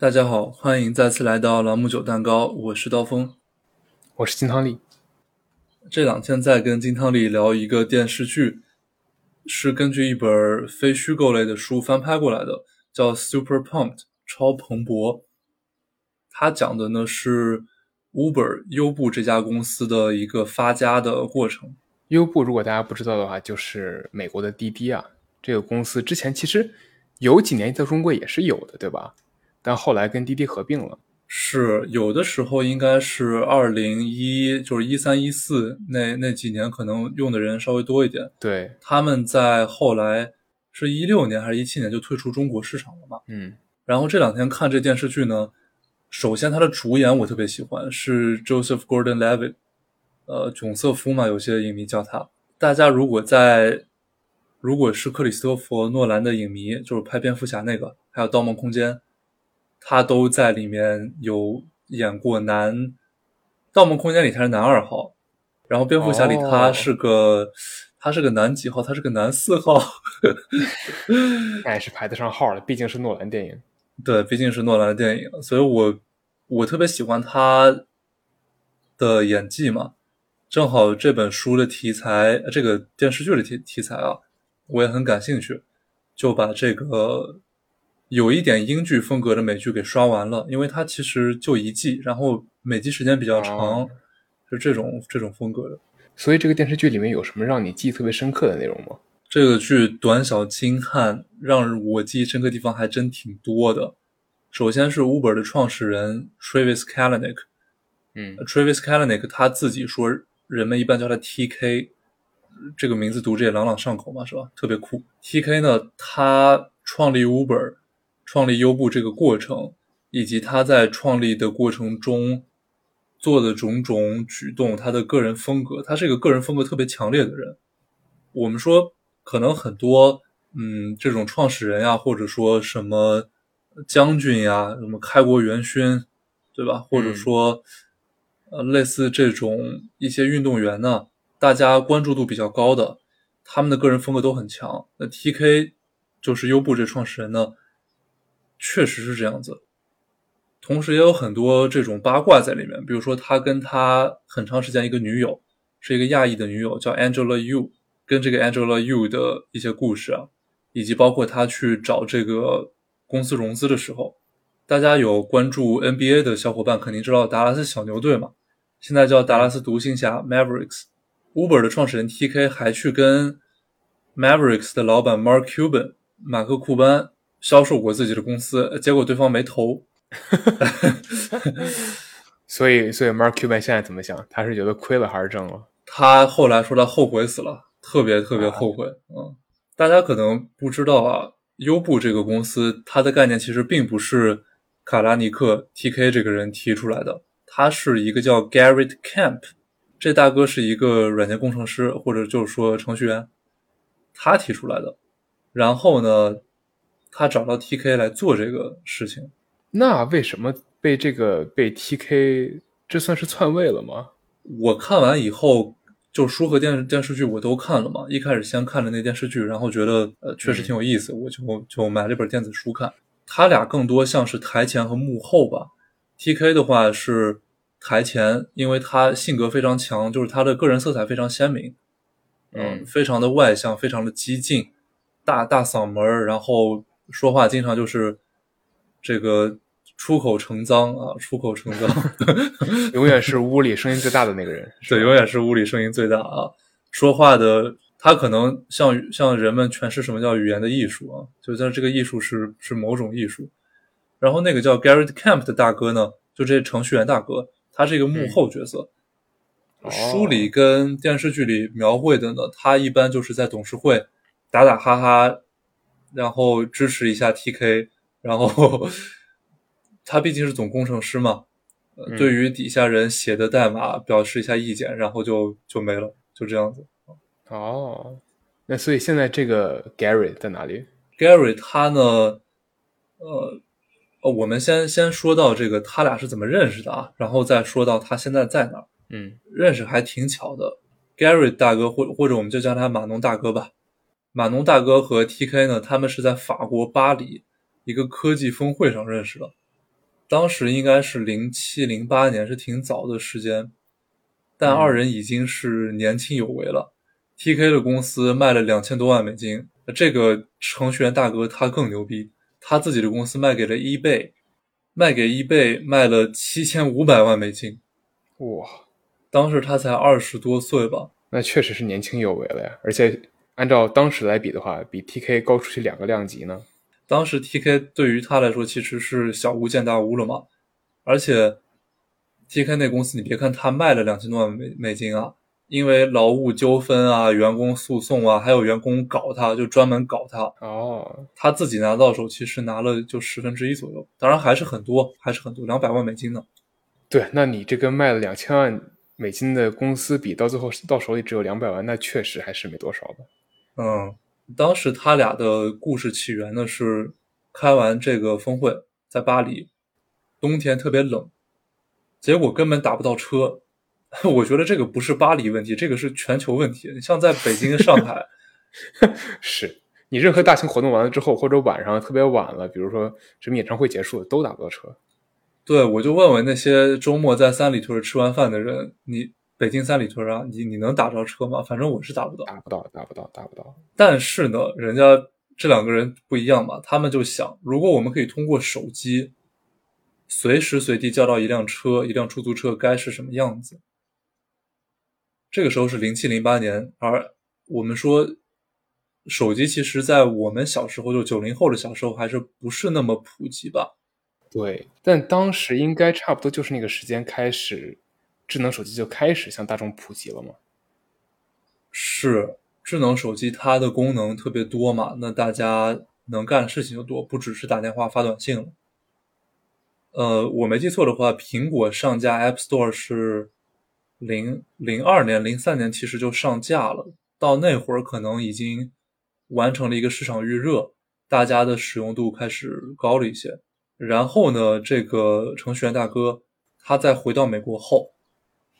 大家好，欢迎再次来到朗姆酒蛋糕，我是刀锋，我是金汤力。这两天在跟金汤力聊一个电视剧，是根据一本非虚构类的书翻拍过来的，叫《Super Pumped》超蓬勃。它讲的呢是 Uber 优步这家公司的一个发家的过程。优步如果大家不知道的话，就是美国的滴滴啊。这个公司之前其实有几年在中国也是有的，对吧？但后来跟滴滴合并了。是有的时候应该是二零一，就是一三一四那那几年，可能用的人稍微多一点。对，他们在后来是一六年还是一七年就退出中国市场了嘛？嗯。然后这两天看这电视剧呢，首先它的主演我特别喜欢，是 Joseph Gordon-Levitt，呃，囧瑟夫嘛，有些影迷叫他。大家如果在如果是克里斯托弗诺兰的影迷，就是拍蝙蝠侠那个，还有《盗梦空间》。他都在里面有演过男，《盗梦空间》里他是男二号，然后蝙蝠侠里他是个他是个男几号？他是个男四号，那也是排得上号的，毕竟是诺兰电影。对，毕竟是诺兰的电影，所以我我特别喜欢他的演技嘛。正好这本书的题材，这个电视剧的题题材啊，我也很感兴趣，就把这个。有一点英剧风格的美剧给刷完了，因为它其实就一季，然后每集时间比较长，是这种这种风格的。所以这个电视剧里面有什么让你记忆特别深刻的内容吗？这个剧短小精悍，让我记忆深刻地方还真挺多的。首先是 Uber 的创始人 Travis Kalanick，嗯，Travis Kalanick 他自己说，人们一般叫他 TK，这个名字读着也朗朗上口嘛，是吧？特别酷。TK 呢，他创立 Uber。创立优步这个过程，以及他在创立的过程中做的种种举动，他的个人风格，他是一个个人风格特别强烈的人。我们说，可能很多，嗯，这种创始人呀，或者说什么将军呀，什么开国元勋，对吧？或者说，呃，类似这种一些运动员呢，大家关注度比较高的，他们的个人风格都很强。那 T K 就是优步这创始人呢。确实是这样子，同时也有很多这种八卦在里面。比如说，他跟他很长时间一个女友，是一个亚裔的女友，叫 Angela Yu，跟这个 Angela Yu 的一些故事啊，以及包括他去找这个公司融资的时候，大家有关注 NBA 的小伙伴肯定知道达拉斯小牛队嘛，现在叫达拉斯独行侠 Mavericks。Uber 的创始人 TK 还去跟 Mavericks 的老板 Mark Cuban 马克库班。销售过自己的公司，结果对方没投，所以所以 Mark Cuban 现在怎么想？他是觉得亏了还是挣了？他后来说他后悔死了，特别特别后悔。嗯，大家可能不知道啊，优步这个公司它的概念其实并不是卡拉尼克 TK 这个人提出来的，他是一个叫 Garrett Camp，这大哥是一个软件工程师或者就是说程序员，他提出来的。然后呢？他找到 T K 来做这个事情，那为什么被这个被 T K 这算是篡位了吗？我看完以后，就书和电电视剧我都看了嘛。一开始先看了那电视剧，然后觉得呃确实挺有意思，我就就买了一本电子书看。他俩更多像是台前和幕后吧。T K 的话是台前，因为他性格非常强，就是他的个人色彩非常鲜明，嗯，非常的外向，非常的激进，大大嗓门，然后。说话经常就是这个出口成脏啊，出口成脏，永远是屋里声音最大的那个人，对，永远是屋里声音最大啊。说话的他可能向向人们诠释什么叫语言的艺术啊，就像这个艺术是是某种艺术。然后那个叫 Garrett Camp 的大哥呢，就这程序员大哥，他是一个幕后角色。书里跟电视剧里描绘的呢，他一般就是在董事会打打哈哈。然后支持一下 TK，然后 他毕竟是总工程师嘛，对于底下人写的代码表示一下意见，然后就就没了，就这样子。哦，那所以现在这个 Gary 在哪里？Gary 他呢？呃，我们先先说到这个他俩是怎么认识的啊，然后再说到他现在在哪儿。嗯，认识还挺巧的，Gary 大哥或或者我们就叫他马农大哥吧。马农大哥和 T K 呢，他们是在法国巴黎一个科技峰会上认识的。当时应该是零七零八年，是挺早的时间，但二人已经是年轻有为了。TK 的公司卖了两千多万美金，这个程序员大哥他更牛逼，他自己的公司卖给了 eBay，卖给 eBay 卖了七千五百万美金。哇，当时他才二十多岁吧？那确实是年轻有为了呀，而且按照当时来比的话，比 TK 高出去两个量级呢。当时 TK 对于他来说其实是小巫见大巫了嘛，而且 TK 那公司，你别看他卖了两千多万美美金啊，因为劳务纠纷啊、员工诉讼啊，还有员工搞他，就专门搞他。哦，他自己拿到手其实拿了就十分之一左右，当然还是很多，还是很多，两百万美金呢。对，那你这跟卖了两千万美金的公司比，到最后到手里只有两百万，那确实还是没多少的。嗯。当时他俩的故事起源呢是开完这个峰会，在巴黎，冬天特别冷，结果根本打不到车。我觉得这个不是巴黎问题，这个是全球问题。你像在北京、上海，是你任何大型活动完了之后，或者晚上特别晚了，比如说什么演唱会结束了，都打不到车。对，我就问问那些周末在三里屯吃完饭的人，你。北京三里屯啊，你你能打着车吗？反正我是打不到，打不到，打不到，打不到。但是呢，人家这两个人不一样嘛，他们就想，如果我们可以通过手机，随时随地叫到一辆车，一辆出租车该是什么样子？这个时候是零七零八年，而我们说，手机其实在我们小时候，就九零后的小时候，还是不是那么普及吧？对，但当时应该差不多就是那个时间开始。智能手机就开始向大众普及了吗？是，智能手机它的功能特别多嘛，那大家能干的事情就多，不只是打电话发短信了。呃，我没记错的话，苹果上架 App Store 是零零二年、零三年，其实就上架了。到那会儿可能已经完成了一个市场预热，大家的使用度开始高了一些。然后呢，这个程序员大哥他在回到美国后。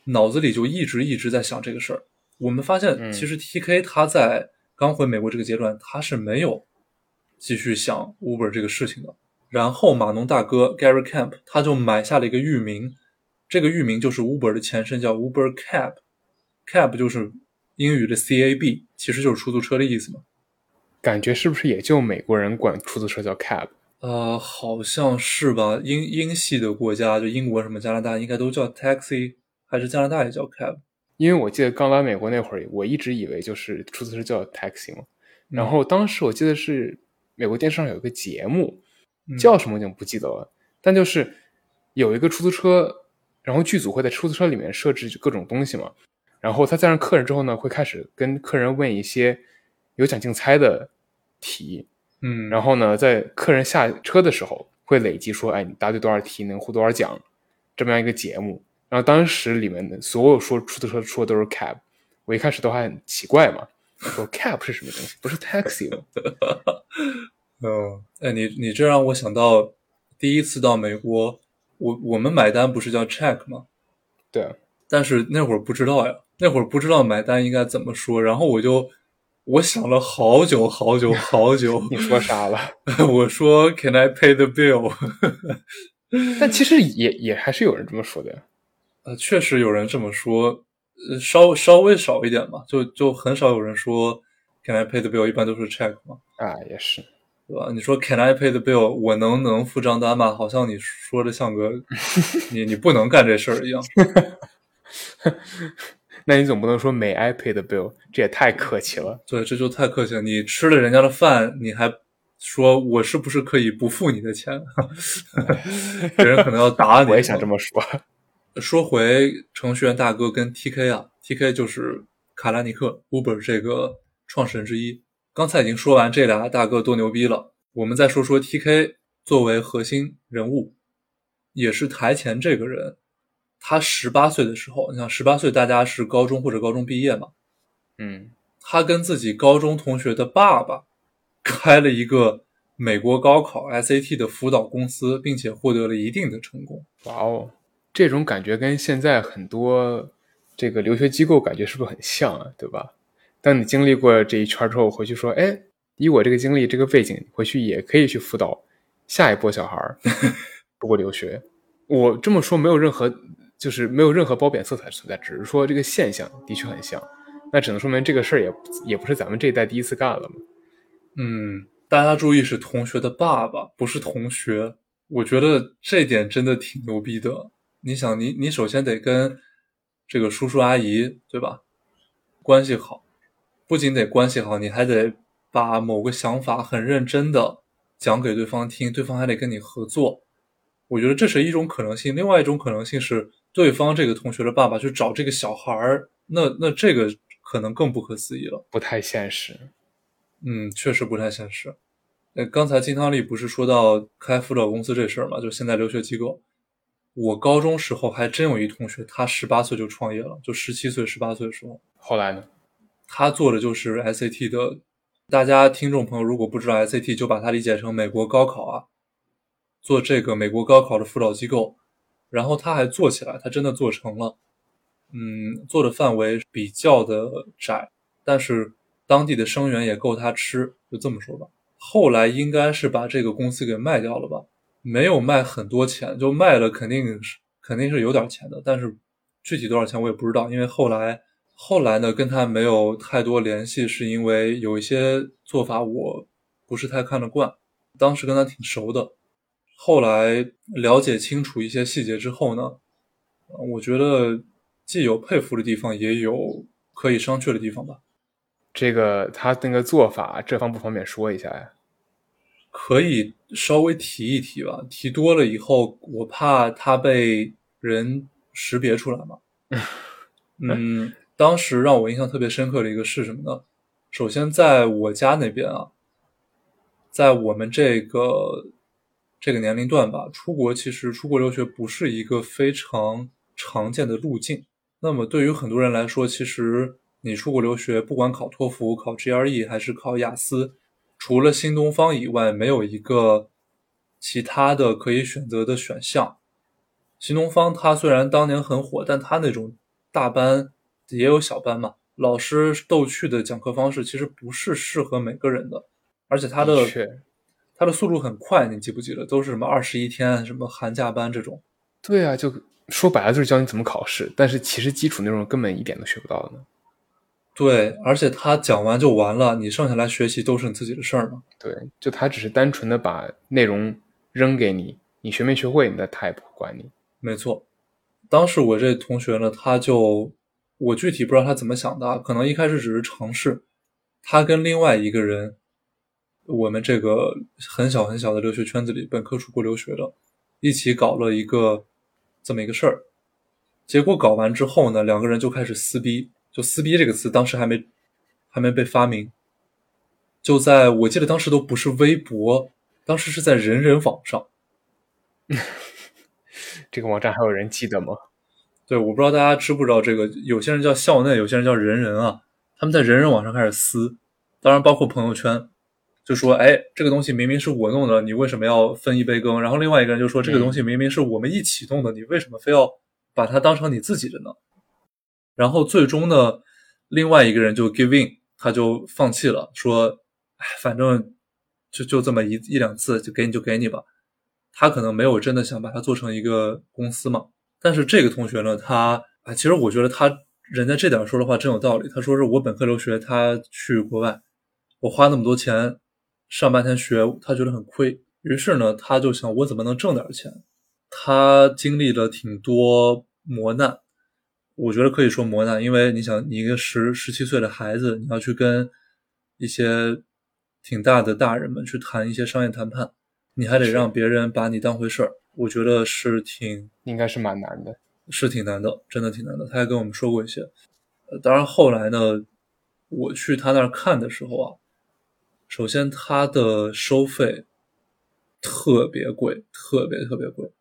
脑子里就一直一直在想这个事儿。我们发现，其实 T K 他在刚回美国这个阶段，他是没有继续想 Uber 这个事情的。然后码农大哥 Gary Camp 他就买下了一个域名，这个域名就是 Uber 的前身，叫 Uber Cab。Cab 就是英语的 C A B，其实就是出租车的意思嘛。感觉是不是也就美国人管出租车叫 Cab？呃，好像是吧。英英系的国家，就英国什么加拿大，应该都叫 Taxi。还是加拿大也叫 cab，因为我记得刚来美国那会儿，我一直以为就是出租车叫 taxi 嘛。然后当时我记得是美国电视上有一个节目，叫什么我已经不记得了。但就是有一个出租车，然后剧组会在出租车里面设置各种东西嘛。然后他载上客人之后呢，会开始跟客人问一些有奖竞猜的题。嗯，然后呢，在客人下车的时候会累积说，哎，你答对多少题能获多少奖，这么样一个节目。然后当时里面的所有说出租车说的都是 cab，我一开始都还很奇怪嘛，说 cab 是什么东西？不是 taxi 吗？嗯，哎，你你这让我想到第一次到美国，我我们买单不是叫 check 吗？对，但是那会儿不知道呀，那会儿不知道买单应该怎么说，然后我就我想了好久好久好久，你说啥了？我说 Can I pay the bill？但其实也也还是有人这么说的呀。呃，确实有人这么说，呃，稍稍微少一点嘛，就就很少有人说 Can I pay the bill？一般都是 check 嘛。啊，也是，对吧？你说 Can I pay the bill？我能能付账单吗？好像你说的像个 你你不能干这事儿一样。那你总不能说 May I pay the bill？这也太客气了。对，这就太客气了。你吃了人家的饭，你还说我是不是可以不付你的钱？别人可能要打你。我也想这么说。说回程序员大哥跟 TK 啊，TK 就是卡拉尼克 Uber 这个创始人之一。刚才已经说完这俩大哥多牛逼了，我们再说说 TK 作为核心人物，也是台前这个人。他十八岁的时候，你想十八岁大家是高中或者高中毕业嘛？嗯，他跟自己高中同学的爸爸开了一个美国高考 SAT 的辅导公司，并且获得了一定的成功。哇哦！这种感觉跟现在很多这个留学机构感觉是不是很像啊？对吧？当你经历过这一圈之后，回去说，哎，以我这个经历、这个背景，回去也可以去辅导下一波小孩儿。出国留学。我这么说没有任何，就是没有任何褒贬色彩存在，只是说这个现象的确很像。那只能说明这个事儿也也不是咱们这一代第一次干了嘛。嗯，大家注意是同学的爸爸，不是同学。我觉得这点真的挺牛逼的。你想，你你首先得跟这个叔叔阿姨对吧关系好，不仅得关系好，你还得把某个想法很认真的讲给对方听，对方还得跟你合作。我觉得这是一种可能性。另外一种可能性是，对方这个同学的爸爸去找这个小孩儿，那那这个可能更不可思议了，不太现实。嗯，确实不太现实。呃，刚才金汤力不是说到开辅导公司这事儿嘛？就现在留学机构，我高中时候还真有一同学，他十八岁就创业了，就十七岁、十八岁的时候。后来呢？他做的就是 SAT 的。大家听众朋友如果不知道 SAT，就把它理解成美国高考啊，做这个美国高考的辅导机构。然后他还做起来，他真的做成了。嗯，做的范围比较的窄，但是当地的生源也够他吃，就这么说吧。后来应该是把这个公司给卖掉了吧？没有卖很多钱，就卖了，肯定是肯定是有点钱的，但是具体多少钱我也不知道。因为后来后来呢，跟他没有太多联系，是因为有一些做法我不是太看得惯。当时跟他挺熟的，后来了解清楚一些细节之后呢，我觉得既有佩服的地方，也有可以商榷的地方吧。这个他那个做法，这方不方便说一下呀？可以稍微提一提吧，提多了以后，我怕他被人识别出来嘛。嗯，当时让我印象特别深刻的一个是什么呢？首先，在我家那边啊，在我们这个这个年龄段吧，出国其实出国留学不是一个非常常见的路径。那么对于很多人来说，其实。你出国留学，不管考托福、考 GRE 还是考雅思，除了新东方以外，没有一个其他的可以选择的选项。新东方它虽然当年很火，但它那种大班也有小班嘛，老师逗趣的讲课方式其实不是适合每个人的，而且它的它的速度很快，你记不记得？都是什么二十一天，什么寒假班这种。对啊，就说白了就是教你怎么考试，但是其实基础内容根本一点都学不到的。对，而且他讲完就完了，你剩下来学习都是你自己的事儿嘛。对，就他只是单纯的把内容扔给你，你学没学会，那他也不管你。没错，当时我这同学呢，他就我具体不知道他怎么想的，可能一开始只是尝试。他跟另外一个人，我们这个很小很小的留学圈子里，本科出国留学的，一起搞了一个这么一个事儿。结果搞完之后呢，两个人就开始撕逼。就撕逼这个词，当时还没还没被发明，就在我记得当时都不是微博，当时是在人人网上。这个网站还有人记得吗？对，我不知道大家知不知道这个，有些人叫校内，有些人叫人人啊。他们在人人网上开始撕，当然包括朋友圈，就说：“哎，这个东西明明是我弄的，你为什么要分一杯羹？”然后另外一个人就说：“这个东西明明是我们一起弄的，你为什么非要把它当成你自己的呢？”然后最终呢，另外一个人就 give in，他就放弃了，说：“哎，反正就就这么一一两次，就给你就给你吧。”他可能没有真的想把它做成一个公司嘛。但是这个同学呢，他啊，其实我觉得他人家这点说的话真有道理。他说是我本科留学，他去国外，我花那么多钱上半天学，他觉得很亏。于是呢，他就想我怎么能挣点钱？他经历了挺多磨难。我觉得可以说磨难，因为你想，你一个十十七岁的孩子，你要去跟一些挺大的大人们去谈一些商业谈判，你还得让别人把你当回事儿，我觉得是挺应该是蛮难的，是挺难的，真的挺难的。他还跟我们说过一些，呃，当然后来呢，我去他那儿看的时候啊，首先他的收费特别贵，特别特别贵。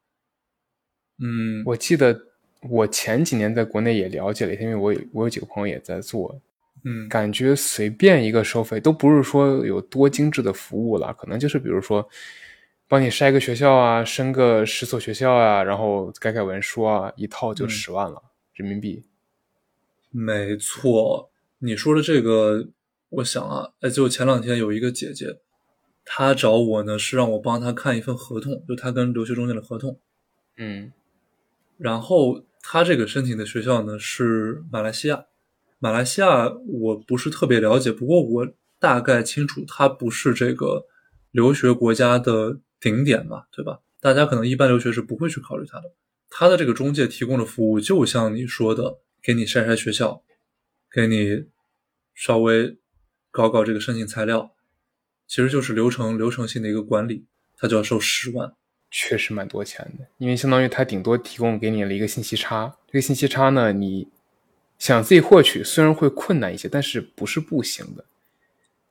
嗯，我记得。我前几年在国内也了解了一下，因为我有我有几个朋友也在做，嗯，感觉随便一个收费都不是说有多精致的服务了，可能就是比如说帮你筛个学校啊，升个十所学校啊，然后改改文书啊，一套就十万了人民币。没错，你说的这个，我想啊，哎，就前两天有一个姐姐，她找我呢是让我帮她看一份合同，就她跟留学中介的合同。嗯然后他这个申请的学校呢是马来西亚，马来西亚我不是特别了解，不过我大概清楚它不是这个留学国家的顶点嘛，对吧？大家可能一般留学是不会去考虑它的。他的这个中介提供的服务，就像你说的，给你筛筛学校，给你稍微搞搞这个申请材料，其实就是流程流程性的一个管理，他就要收十万。确实蛮多钱的，因为相当于他顶多提供给你了一个信息差，这个信息差呢，你想自己获取虽然会困难一些，但是不是不行的。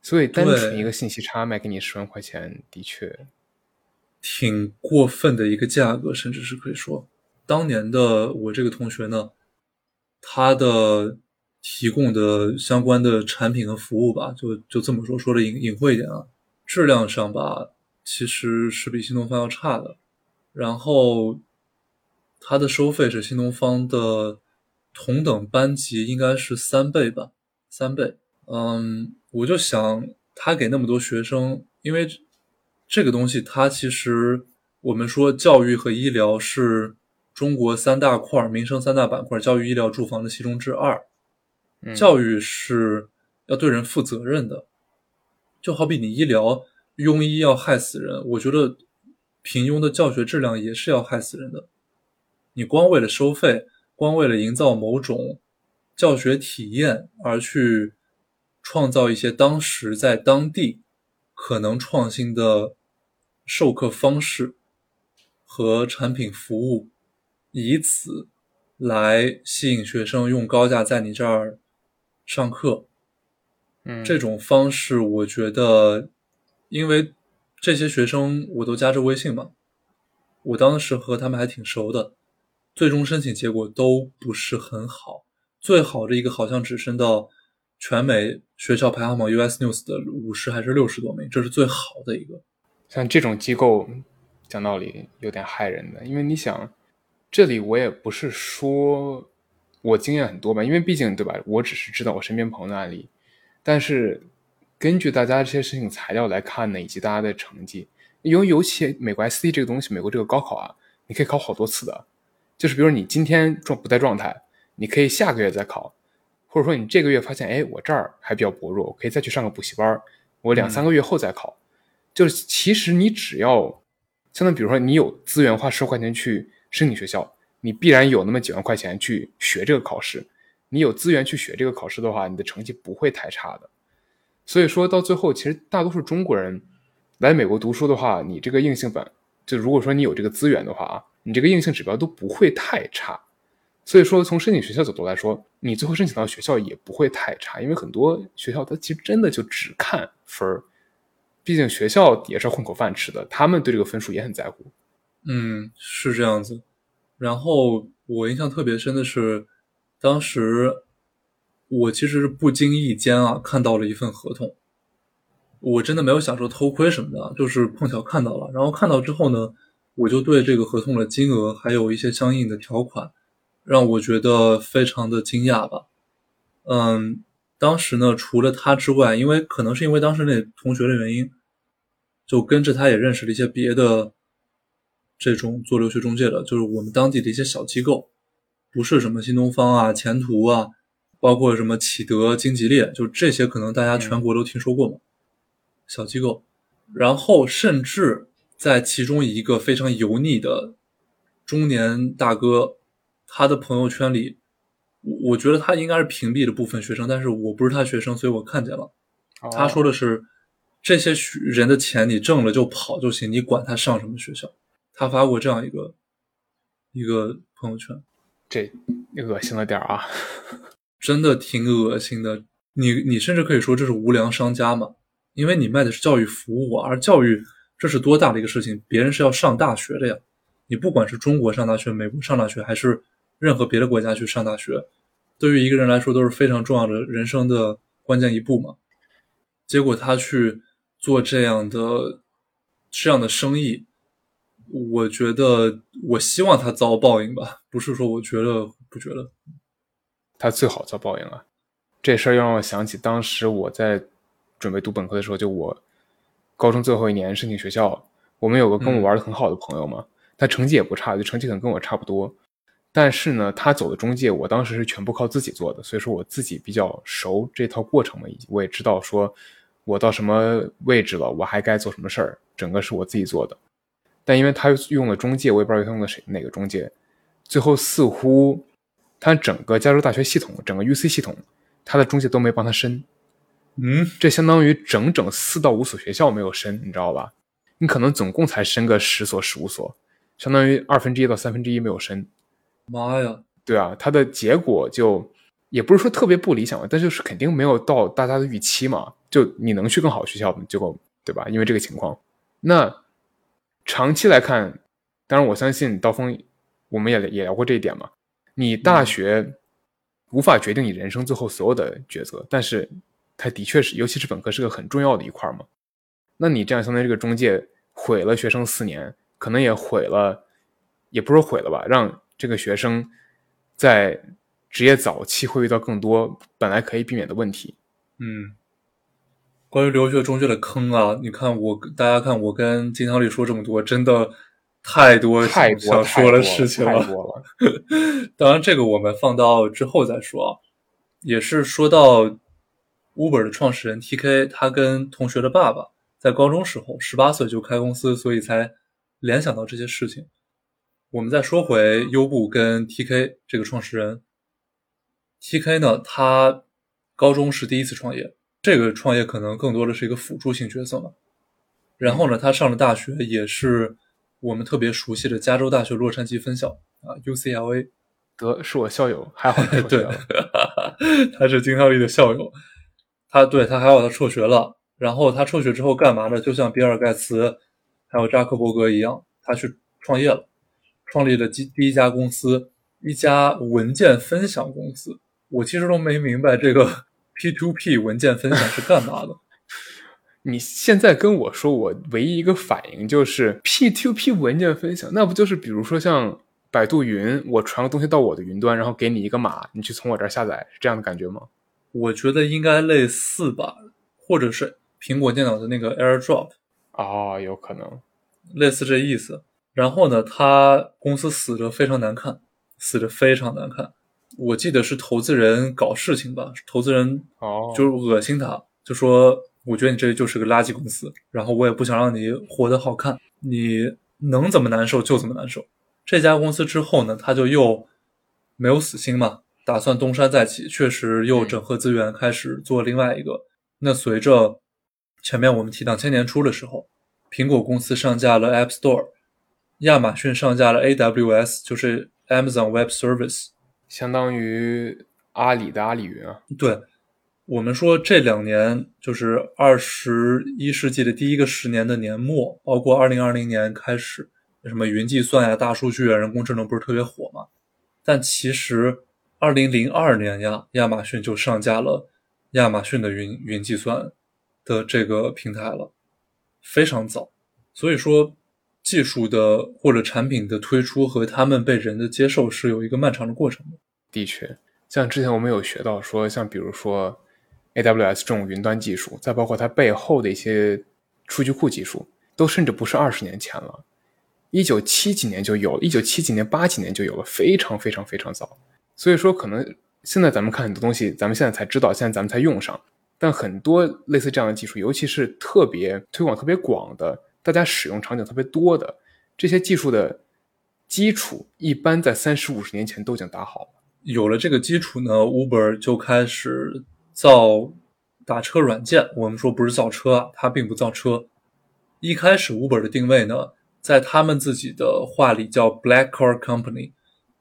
所以单纯一个信息差卖给你十万块钱，的确挺过分的一个价格，甚至是可以说，当年的我这个同学呢，他的提供的相关的产品和服务吧，就就这么说，说的隐隐晦一点啊，质量上吧，其实是比新东方要差的。然后，它的收费是新东方的同等班级应该是三倍吧，三倍。嗯，我就想他给那么多学生，因为这个东西，它其实我们说教育和医疗是中国三大块民生三大板块，教育、医疗、住房的其中之二。教育是要对人负责任的，就好比你医疗庸医要害死人，我觉得平庸的教学质量也是要害死人的。你光为了收费，光为了营造某种教学体验而去。创造一些当时在当地可能创新的授课方式和产品服务，以此来吸引学生用高价在你这儿上课。嗯，这种方式我觉得，因为这些学生我都加着微信嘛，我当时和他们还挺熟的，最终申请结果都不是很好。最好的一个好像只升到。全美学校排行榜 US News 的五十还是六十多名，这是最好的一个。像这种机构，讲道理有点害人的，因为你想，这里我也不是说我经验很多吧，因为毕竟对吧，我只是知道我身边朋友的案例。但是根据大家这些申请材料来看呢，以及大家的成绩，因为尤其美国 SC 这个东西，美国这个高考啊，你可以考好多次的，就是比如你今天状不在状态，你可以下个月再考。或者说你这个月发现，哎，我这儿还比较薄弱，我可以再去上个补习班我两三个月后再考。就是其实你只要，相当于比如说你有资源花十块钱去申请学校，你必然有那么几万块钱去学这个考试。你有资源去学这个考试的话，你的成绩不会太差的。所以说到最后，其实大多数中国人来美国读书的话，你这个硬性本就如果说你有这个资源的话啊，你这个硬性指标都不会太差。所以说，从申请学校角度来说，你最后申请到学校也不会太差，因为很多学校它其实真的就只看分儿，毕竟学校也是混口饭吃的，他们对这个分数也很在乎。嗯，是这样子。然后我印象特别深的是，当时我其实是不经意间啊看到了一份合同，我真的没有想说偷窥什么的，就是碰巧看到了。然后看到之后呢，我就对这个合同的金额还有一些相应的条款。让我觉得非常的惊讶吧，嗯，当时呢，除了他之外，因为可能是因为当时那同学的原因，就跟着他也认识了一些别的这种做留学中介的，就是我们当地的一些小机构，不是什么新东方啊、前途啊，包括什么启德、金吉列，就这些可能大家全国都听说过嘛，小机构，然后甚至在其中一个非常油腻的中年大哥。他的朋友圈里，我觉得他应该是屏蔽了部分学生，但是我不是他学生，所以我看见了。他说的是，这些人的钱你挣了就跑就行，你管他上什么学校。他发过这样一个一个朋友圈，这恶心了点啊，真的挺恶心的。你你甚至可以说这是无良商家嘛，因为你卖的是教育服务，而教育这是多大的一个事情，别人是要上大学的呀。你不管是中国上大学、美国上大学，还是任何别的国家去上大学，对于一个人来说都是非常重要的人生的关键一步嘛。结果他去做这样的这样的生意，我觉得我希望他遭报应吧，不是说我觉得不觉得，他最好遭报应了。这事儿又让我想起当时我在准备读本科的时候，就我高中最后一年申请学校，我们有个跟我玩的很好的朋友嘛，他成绩也不差，就成绩可能跟我差不多。但是呢，他走的中介，我当时是全部靠自己做的，所以说我自己比较熟这套过程嘛，我也知道说我到什么位置了，我还该做什么事儿，整个是我自己做的。但因为他用了中介，我也不知道他用的谁哪个中介，最后似乎他整个加州大学系统，整个 UC 系统，他的中介都没帮他申。嗯，这相当于整整四到五所学校没有申，你知道吧？你可能总共才申个十所十五所，相当于二分之一到三分之一没有申。妈呀，对啊，他的结果就也不是说特别不理想吧，但就是肯定没有到大家的预期嘛。就你能去更好学校，结果对吧？因为这个情况，那长期来看，当然我相信刀锋，我们也也聊过这一点嘛。你大学无法决定你人生最后所有的抉择，但是它的确是，尤其是本科是个很重要的一块嘛。那你这样相当于这个中介毁了学生四年，可能也毁了，也不是毁了吧，让。这个学生在职业早期会遇到更多本来可以避免的问题。嗯，关于留学中介的坑啊，你看我大家看我跟金汤力说这么多，真的太多太多想说的事情了。当然，这个我们放到之后再说啊。也是说到 Uber 的创始人 TK，他跟同学的爸爸在高中时候十八岁就开公司，所以才联想到这些事情。我们再说回优步跟 TK 这个创始人，TK 呢，他高中是第一次创业，这个创业可能更多的是一个辅助性角色嘛。然后呢，他上了大学，也是我们特别熟悉的加州大学洛杉矶分校啊，UCLA。得是我校友，还好 对，他是金汤力的校友。他对他还好，他辍学了。然后他辍学之后干嘛呢？就像比尔盖茨还有扎克伯格一样，他去创业了。创立了第第一家公司，一家文件分享公司。我其实都没明白这个 P to P 文件分享是干嘛的。你现在跟我说，我唯一一个反应就是 P to P 文件分享，那不就是比如说像百度云，我传个东西到我的云端，然后给你一个码，你去从我这儿下载，是这样的感觉吗？我觉得应该类似吧，或者是苹果电脑的那个 AirDrop 啊，有可能类似这意思。然后呢，他公司死的非常难看，死的非常难看。我记得是投资人搞事情吧，投资人哦，就是恶心他，就说我觉得你这就是个垃圾公司，然后我也不想让你活得好看，你能怎么难受就怎么难受。这家公司之后呢，他就又没有死心嘛，打算东山再起，确实又整合资源开始做另外一个。那随着前面我们提到千年初的时候，苹果公司上架了 App Store。亚马逊上架了 AWS，就是 Amazon Web Service，相当于阿里的阿里云啊。对，我们说这两年就是二十一世纪的第一个十年的年末，包括二零二零年开始，什么云计算呀、大数据啊、人工智能不是特别火嘛？但其实二零零二年呀，亚马逊就上架了亚马逊的云云计算的这个平台了，非常早。所以说。技术的或者产品的推出和他们被人的接受是有一个漫长的过程的。的确，像之前我们有学到说，像比如说 AWS 这种云端技术，再包括它背后的一些数据库技术，都甚至不是二十年前了，一九七几年就有了，一九七几年八几年就有了，非常非常非常早。所以说，可能现在咱们看很多东西，咱们现在才知道，现在咱们才用上，但很多类似这样的技术，尤其是特别推广特别广的。大家使用场景特别多的这些技术的基础，一般在三十五十年前都已经打好了。有了这个基础呢，Uber 就开始造打车软件。我们说不是造车啊，它并不造车。一开始 Uber 的定位呢，在他们自己的话里叫 Black Car Company。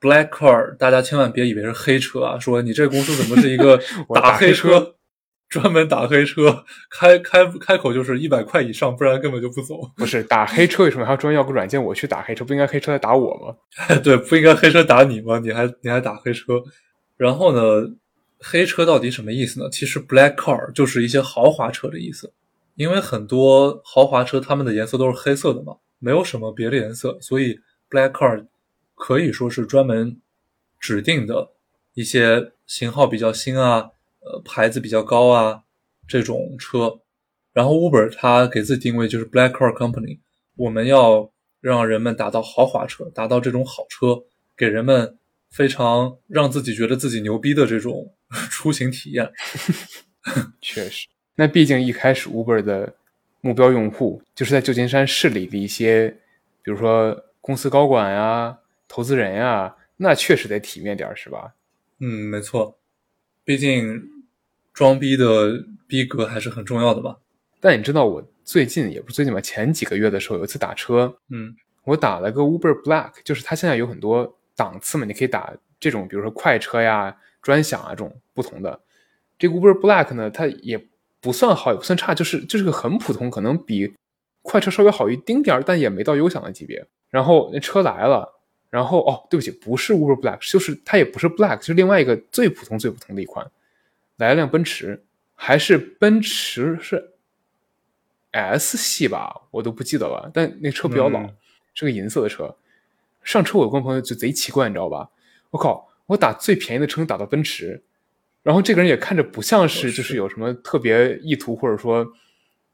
Black Car，大家千万别以为是黑车啊，说你这个公司怎么是一个 打黑车？专门打黑车，开开开口就是一百块以上，不然根本就不走。不是打黑车，为什么还要专门要个软件？我去打黑车，不应该黑车来打我吗？对，不应该黑车打你吗？你还你还打黑车？然后呢，黑车到底什么意思呢？其实 black car 就是一些豪华车的意思，因为很多豪华车它们的颜色都是黑色的嘛，没有什么别的颜色，所以 black car 可以说是专门指定的一些型号比较新啊。呃，牌子比较高啊，这种车，然后 Uber 它给自己定位就是 Black Car Company，我们要让人们打到豪华车，达到这种好车，给人们非常让自己觉得自己牛逼的这种 出行体验。确实，那毕竟一开始 Uber 的目标用户就是在旧金山市里的一些，比如说公司高管呀、投资人呀，那确实得体面点是吧？嗯，没错，毕竟装逼的逼格还是很重要的吧。但你知道，我最近也不是最近吧，前几个月的时候有一次打车，嗯我打了个 Uber Black，就是它现在有很多档次嘛，你可以打这种，比如说快车呀、专享啊这种不同的。这个 Uber Black 呢，它也不算好，也不算差，就是就是个很普通，可能比快车稍微好一丁点儿，但也没到优享的级别。然后那车来了，然后哦，对不起，不是 Uber Black，就是它也不是 Black，就是另外一个最普通最普通的一款，来了辆奔驰，还是奔驰是 S 系吧，我都不记得了，但那车比较老，嗯是个银色的车。上车我有个朋友就贼奇怪，你知道吧？我靠，我打最便宜的车打到奔驰，然后这个人也看着不像是就是有什么特别意图，或者说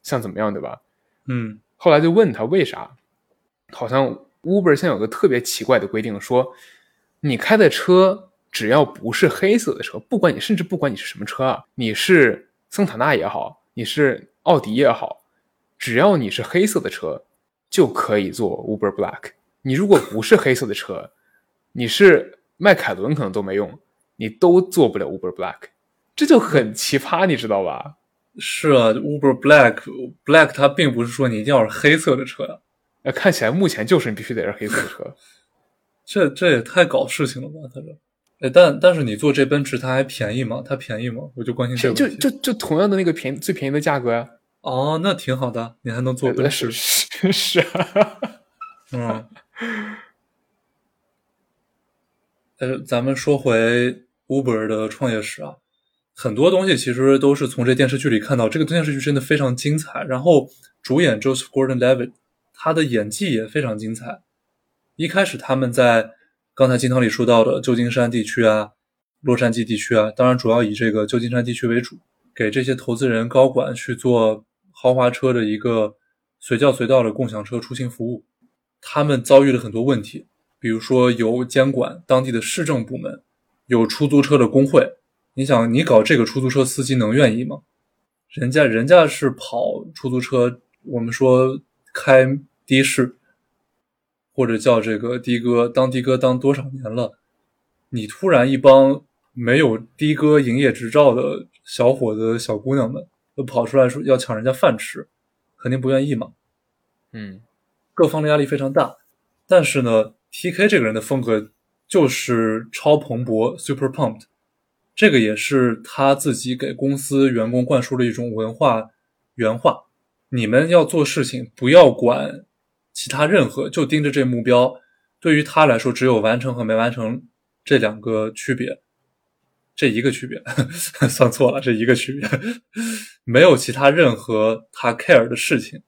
像怎么样，对吧？嗯后来就问他为啥，好像 Uber 现在有个特别奇怪的规定，说你开的车只要不是黑色的车，不管你甚至不管你是什么车啊，你是桑塔纳也好，你是奥迪也好，只要你是黑色的车，就可以做 Uber Black。你如果不是黑色的车，你是迈凯伦可能都没用，你都做不了 Uber Black，这就很奇葩，你知道吧？是啊，Uber Black Black 它并不是说你一定要是黑色的车呀、呃，看起来目前就是你必须得是黑色的车。这这也太搞事情了吧？他这，哎，但但是你坐这奔驰它还便宜吗？它便宜吗？我就关心这个就。就就同样的那个便宜最便宜的价格呀、哦，那挺好的，你还能坐奔驰是。是 是啊，嗯，呃，咱们说回 Uber 的创业史啊，很多东西其实都是从这电视剧里看到。这个电视剧真的非常精彩，然后主演 Joseph Gordon-Levitt，他的演技也非常精彩。一开始他们在刚才金汤里说到的旧金山地区啊、洛杉矶地区啊，当然主要以这个旧金山地区为主，给这些投资人高管去做豪华车的一个随叫随到的共享车出行服务。他们遭遇了很多问题，比如说有监管当地的市政部门，有出租车的工会。你想，你搞这个出租车司机能愿意吗？人家人家是跑出租车，我们说开的士，或者叫这个的哥，当的哥当多少年了，你突然一帮没有的哥营业执照的小伙子、小姑娘们，都跑出来说要抢人家饭吃，肯定不愿意嘛。嗯各方的压力非常大。但是呢，TK 这个人的风格就是超蓬勃 （super pumped），这个也是他自己给公司员工灌输的一种文化原话：你们要做事情，不要管其他任何，就盯着这目标。对于他来说，只有完成和没完成这两个区别，这一个区别，算错了，这一个区别，没有其他任何他 care 的事情。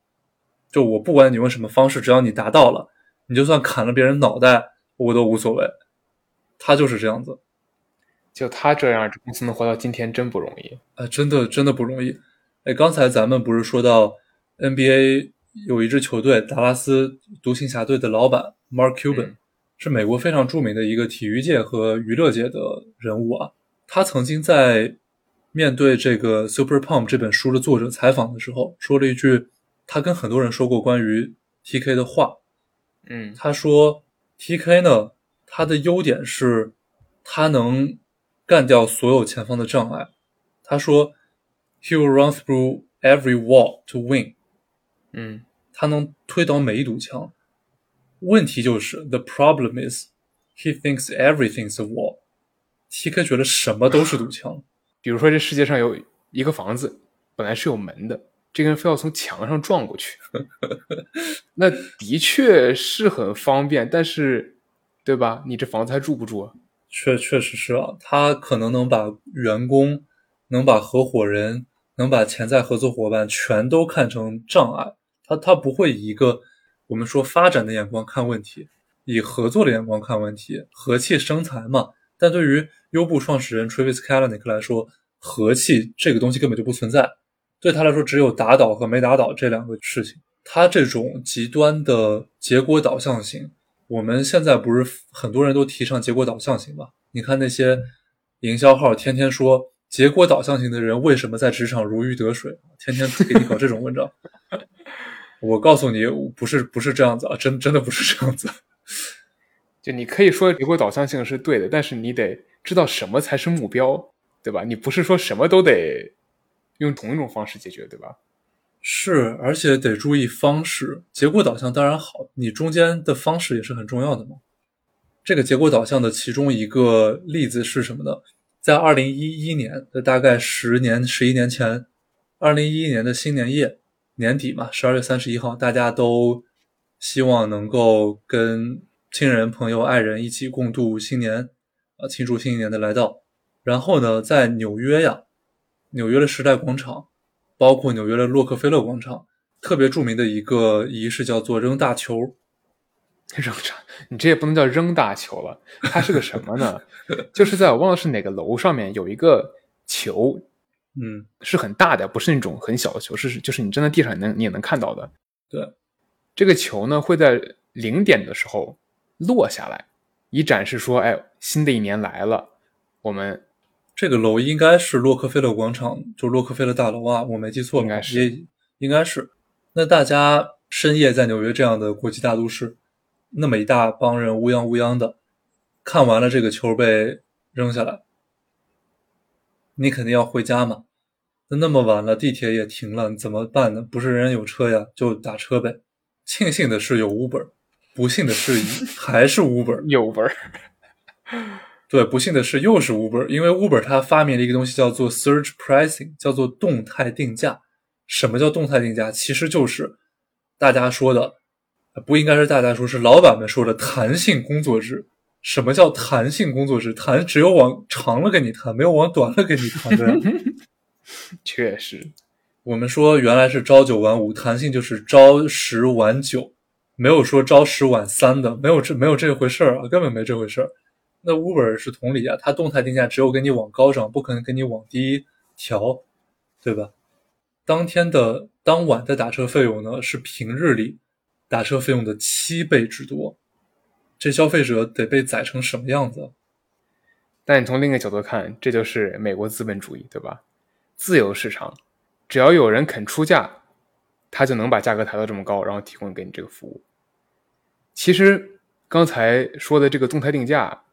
就我不管你用什么方式，只要你达到了，你就算砍了别人脑袋，我都无所谓。他就是这样子，就他这样，这公司能活到今天真不容易。哎，真的真的不容易。哎，刚才咱们不是说到 NBA 有一支球队达拉斯独行侠队的老板 Mark Cuban，、嗯是美国非常著名的一个体育界和娱乐界的人物啊。他曾经在面对这个《Super Pump》这本书的作者采访的时候，说了一句他跟很多人说过关于 TK 的话。嗯他说，TK 呢，他的优点是，他能干掉所有前方的障碍。他说，He will run through every wall to win。嗯他能推倒每一堵墙。问题就是，the problem is he thinks everything's a wall。TK 觉得什么都是堵墙。比如说这世界上有一个房子本来是有门的，这个人非要从墙上撞过去，那的确是很方便，但是对吧？你这房子还住不住啊？确确实是啊，他可能能把员工、能把合伙人、能把潜在合作伙伴全都看成障碍。他他不会以一个我们说发展的眼光看问题，以合作的眼光看问题，和气生财嘛。但对于优步创始人 Travis Kalanick 来说，和气这个东西根本就不存在。对他来说只有打倒和没打倒这两个事情。他这种极端的结果导向型，我们现在不是很多人都提倡结果导向型吗？你看那些营销号天天说结果导向型的人为什么在职场如鱼得水，天天给你搞这种文章。我告诉你，不是不是这样子啊，真真的不是这样子。就你可以说结果导向性是对的，但是你得知道什么才是目标，对吧？你不是说什么都得用同一种方式解决，对吧？是，而且得注意方式。结果导向当然好，你中间的方式也是很重要的嘛。这个结果导向的其中一个例子是什么呢？在二零一一年的大概十年、十一年前，二零一一年的新年夜年底嘛，十二月三十一号，大家都希望能够跟。亲人、朋友、爱人一起共度新年，啊，庆祝新一年的来到。然后呢，在纽约呀，纽约的时代广场，包括纽约的洛克菲勒广场，特别著名的一个仪式叫做扔大球。扔啥？你这也不能叫扔大球了，它是个什么呢？就是在我忘了是哪个楼上面有一个球，嗯，是很大的，不是那种很小的球，是就是你站在地上你能你也能看到的。对，这个球呢会在零点的时候。落下来，以展示说：“哎，新的一年来了。”我们这个楼应该是洛克菲勒广场，就洛克菲勒大楼啊，我没记错，应该是，应该是。那大家深夜在纽约这样的国际大都市，那么一大帮人乌泱乌泱的，看完了这个球被扔下来，你肯定要回家嘛？那那么晚了，地铁也停了，怎么办呢？不是人人有车呀，就打车呗。庆幸的是有 Uber。不幸的是，还是 Uber。Uber，对，不幸的是又是 Uber，因为 Uber 它发明了一个东西叫做 Surge Pricing，叫做动态定价。什么叫动态定价？其实就是大家说的，不应该是大家说，是老板们说的弹性工作制。什么叫弹性工作制？弹只有往长了跟你弹，没有往短了跟你弹的。确实，我们说原来是朝九晚五，弹性就是朝十晚九。没有说朝十晚三的，没有这没有这回事儿啊，根本没这回事儿。那 Uber 是同理啊，它动态定价只有给你往高涨，不可能给你往低调，对吧？当天的当晚的打车费用呢，是平日里打车费用的七倍之多，这消费者得被宰成什么样子？但你从另一个角度看，这就是美国资本主义，对吧？自由市场，只要有人肯出价，他就能把价格抬到这么高，然后提供给你这个服务。其实刚才说的这个动态定价，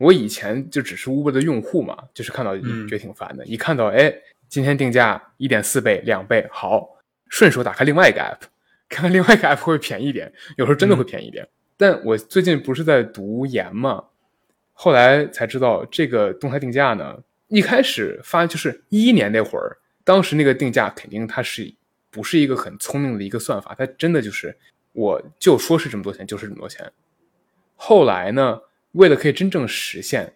我以前就只是 Uber 的用户嘛，就是看到觉得挺烦的。一看到哎，今天定价一点四倍、两倍，好，顺手打开另外一个 app，看看另外一个 app 会不会便宜点。有时候真的会便宜点。但我最近不是在读研嘛，后来才知道这个动态定价呢，一开始发就是一一年那会儿，当时那个定价肯定它是不是一个很聪明的一个算法，它真的就是。我就说是这么多钱，就是这么多钱。后来呢，为了可以真正实现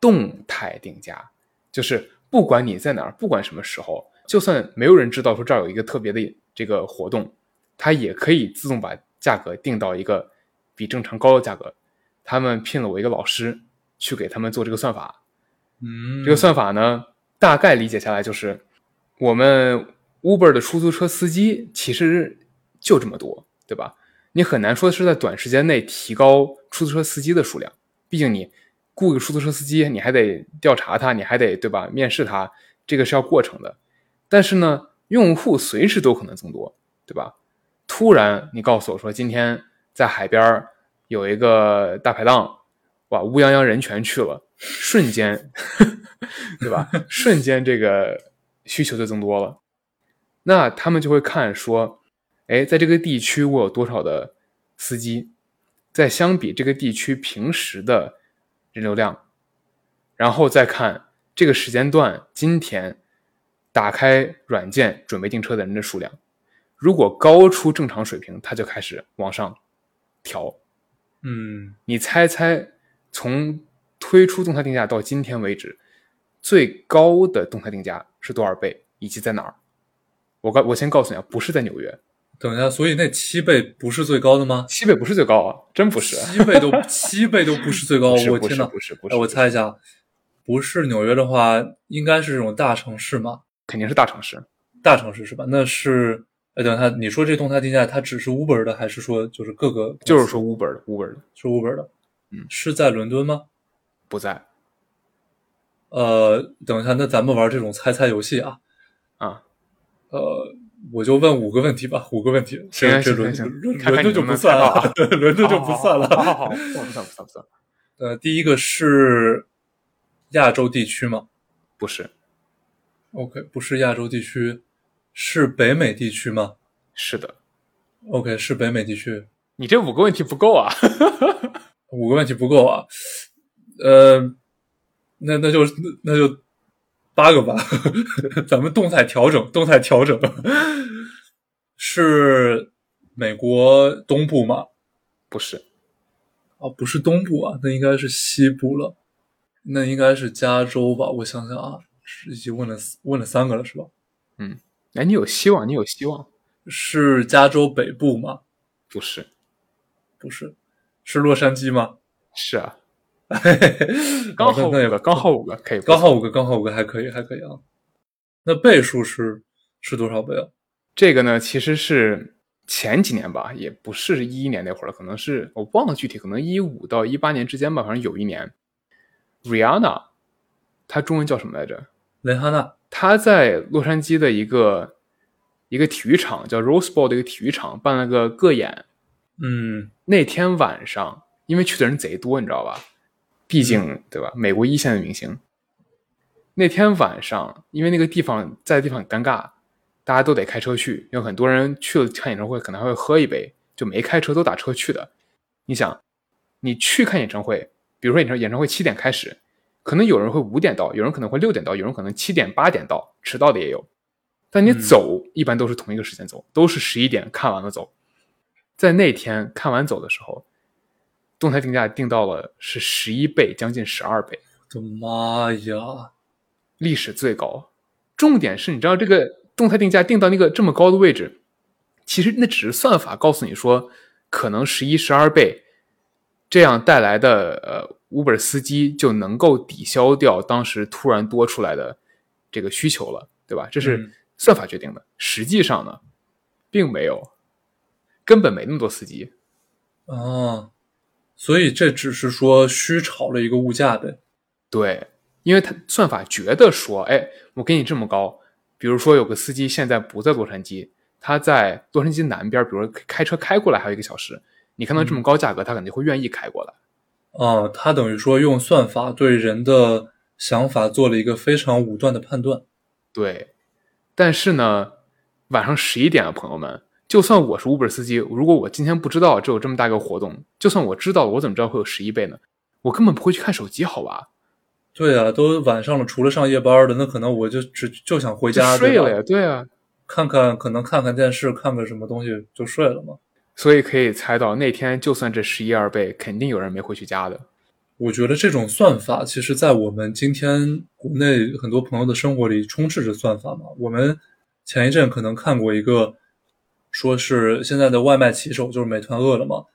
动态定价，就是不管你在哪儿，不管什么时候，就算没有人知道说这儿有一个特别的这个活动，它也可以自动把价格定到一个比正常高的价格。他们聘了我一个老师去给他们做这个算法。嗯，这个算法呢，大概理解下来就是，我们 Uber 的出租车司机其实就这么多。对吧？你很难说是在短时间内提高出租车司机的数量，毕竟你雇个出租车司机，你还得调查他，你还得对吧？面试他，这个是要过程的。但是呢，用户随时都可能增多，对吧？突然你告诉我说，今天在海边有一个大排档，哇，乌泱泱人全去了，瞬间，对吧？瞬间这个需求就增多了，那他们就会看说。哎，在这个地区我有多少的司机？再相比这个地区平时的人流量，然后再看这个时间段今天打开软件准备订车的人的数量，如果高出正常水平，它就开始往上调。嗯，你猜猜，从推出动态定价到今天为止，最高的动态定价是多少倍，以及在哪儿？我告我先告诉你啊，不是在纽约。等一下，所以那七倍不是最高的吗？七倍不是最高啊，真不是。七倍都 七倍都不是最高，我天呐，不是不是。哎我猜一下，不是纽约的话，应该是这种大城市吗？肯定是大城市。大城市是吧？那是，哎，等一下，你说这动态定价，它只是 Uber 的，还是说就是各个？就是说 Uber 的，Uber 的，是 Uber 的。嗯，是在伦敦吗？不在。呃，等一下，那咱们玩这种猜猜游戏啊？啊，呃，我就问五个问题吧，五个问题。行这伦行伦看看伦敦就不算了猜到啊，对，伦敦就不算了。好好好，不算不算不算不算，呃，第一个是亚洲地区吗不是，？OK，不是亚洲地区，是北美地区吗是的。？OK，是北美地区。你这五个问题不够啊！五个问题不够啊，呃，那那就那就八个吧，咱们动态调整，动态调整。是美国东部吗？不是，哦，不是东部啊，那应该是西部了，那应该是加州吧？我想想啊，是已经问了问了三个了，是吧？嗯哎，你有希望，你有希望。是加州北部吗？不是，不是，是洛杉矶吗？是啊，刚好五个，刚好五个，可以，刚好五个，刚好五个，还可以，还可以啊。那倍数是是多少倍啊？这个呢，其实是前几年吧，也不是一一年那会儿了，可能是我忘了具体，可能一五到一八年之间吧，反正有一年，Rihanna，她中文叫什么来着？蕾哈娜她在洛杉矶的一个一个体育场叫 Rose Bowl 的一个体育场办了个个演，嗯那天晚上，因为去的人贼多，你知道吧？毕竟对吧？美国一线的明星。那天晚上，因为那个地方在的地方很尴尬，大家都得开车去，有很多人去了看演唱会，可能还会喝一杯，就没开车都打车去的。你想，你去看演唱会，比如说演唱演唱会七点开始，可能有人会五点到，有人可能会六点到，有人可能七点八点到，迟到的也有。但你嗯走、一般都是同一个时间走，都是十一点看完了走。在那天看完走的时候，动态定价定到了是十一倍，将近十二倍，我的妈呀！历史最高。重点是，你知道这个动态定价定到那个这么高的位置，其实那只是算法告诉你说，可能十一、十二倍，这样带来的呃 Uber 司机就能够抵消掉当时突然多出来的这个需求了，对吧？这是嗯算法决定的。实际上呢，并没有，根本没那么多司机。啊，所以这只是说虚炒了一个物价呗。对，因为他算法觉得说，哎，我给你这么高，比如说有个司机现在不在洛杉矶，他在洛杉矶南边，比如说开车开过来还有一个小时，你看到这么高价格，他肯定会愿意开过来。啊，他等于说用算法对人的想法做了一个非常武断的判断。对，但是呢，晚上十一点啊，朋友们，就算我是 Uber 司机，如果我今天不知道这有这么大一个活动，就算我知道了，我怎么知道会有十一倍呢？我根本不会去看手机，好吧？对啊，都晚上了，除了上夜班的，那可能我就只就想回家睡了呀，对啊。看看可能看看电视，看个什么东西就睡了嘛。所以可以猜到，那天就算这十一二倍，肯定有人没回去家的。我觉得这种算法，其实在我们今天国内很多朋友的生活里充斥着算法嘛。我们前一阵可能看过一个，说是现在的外卖骑手，就是美团、饿了么，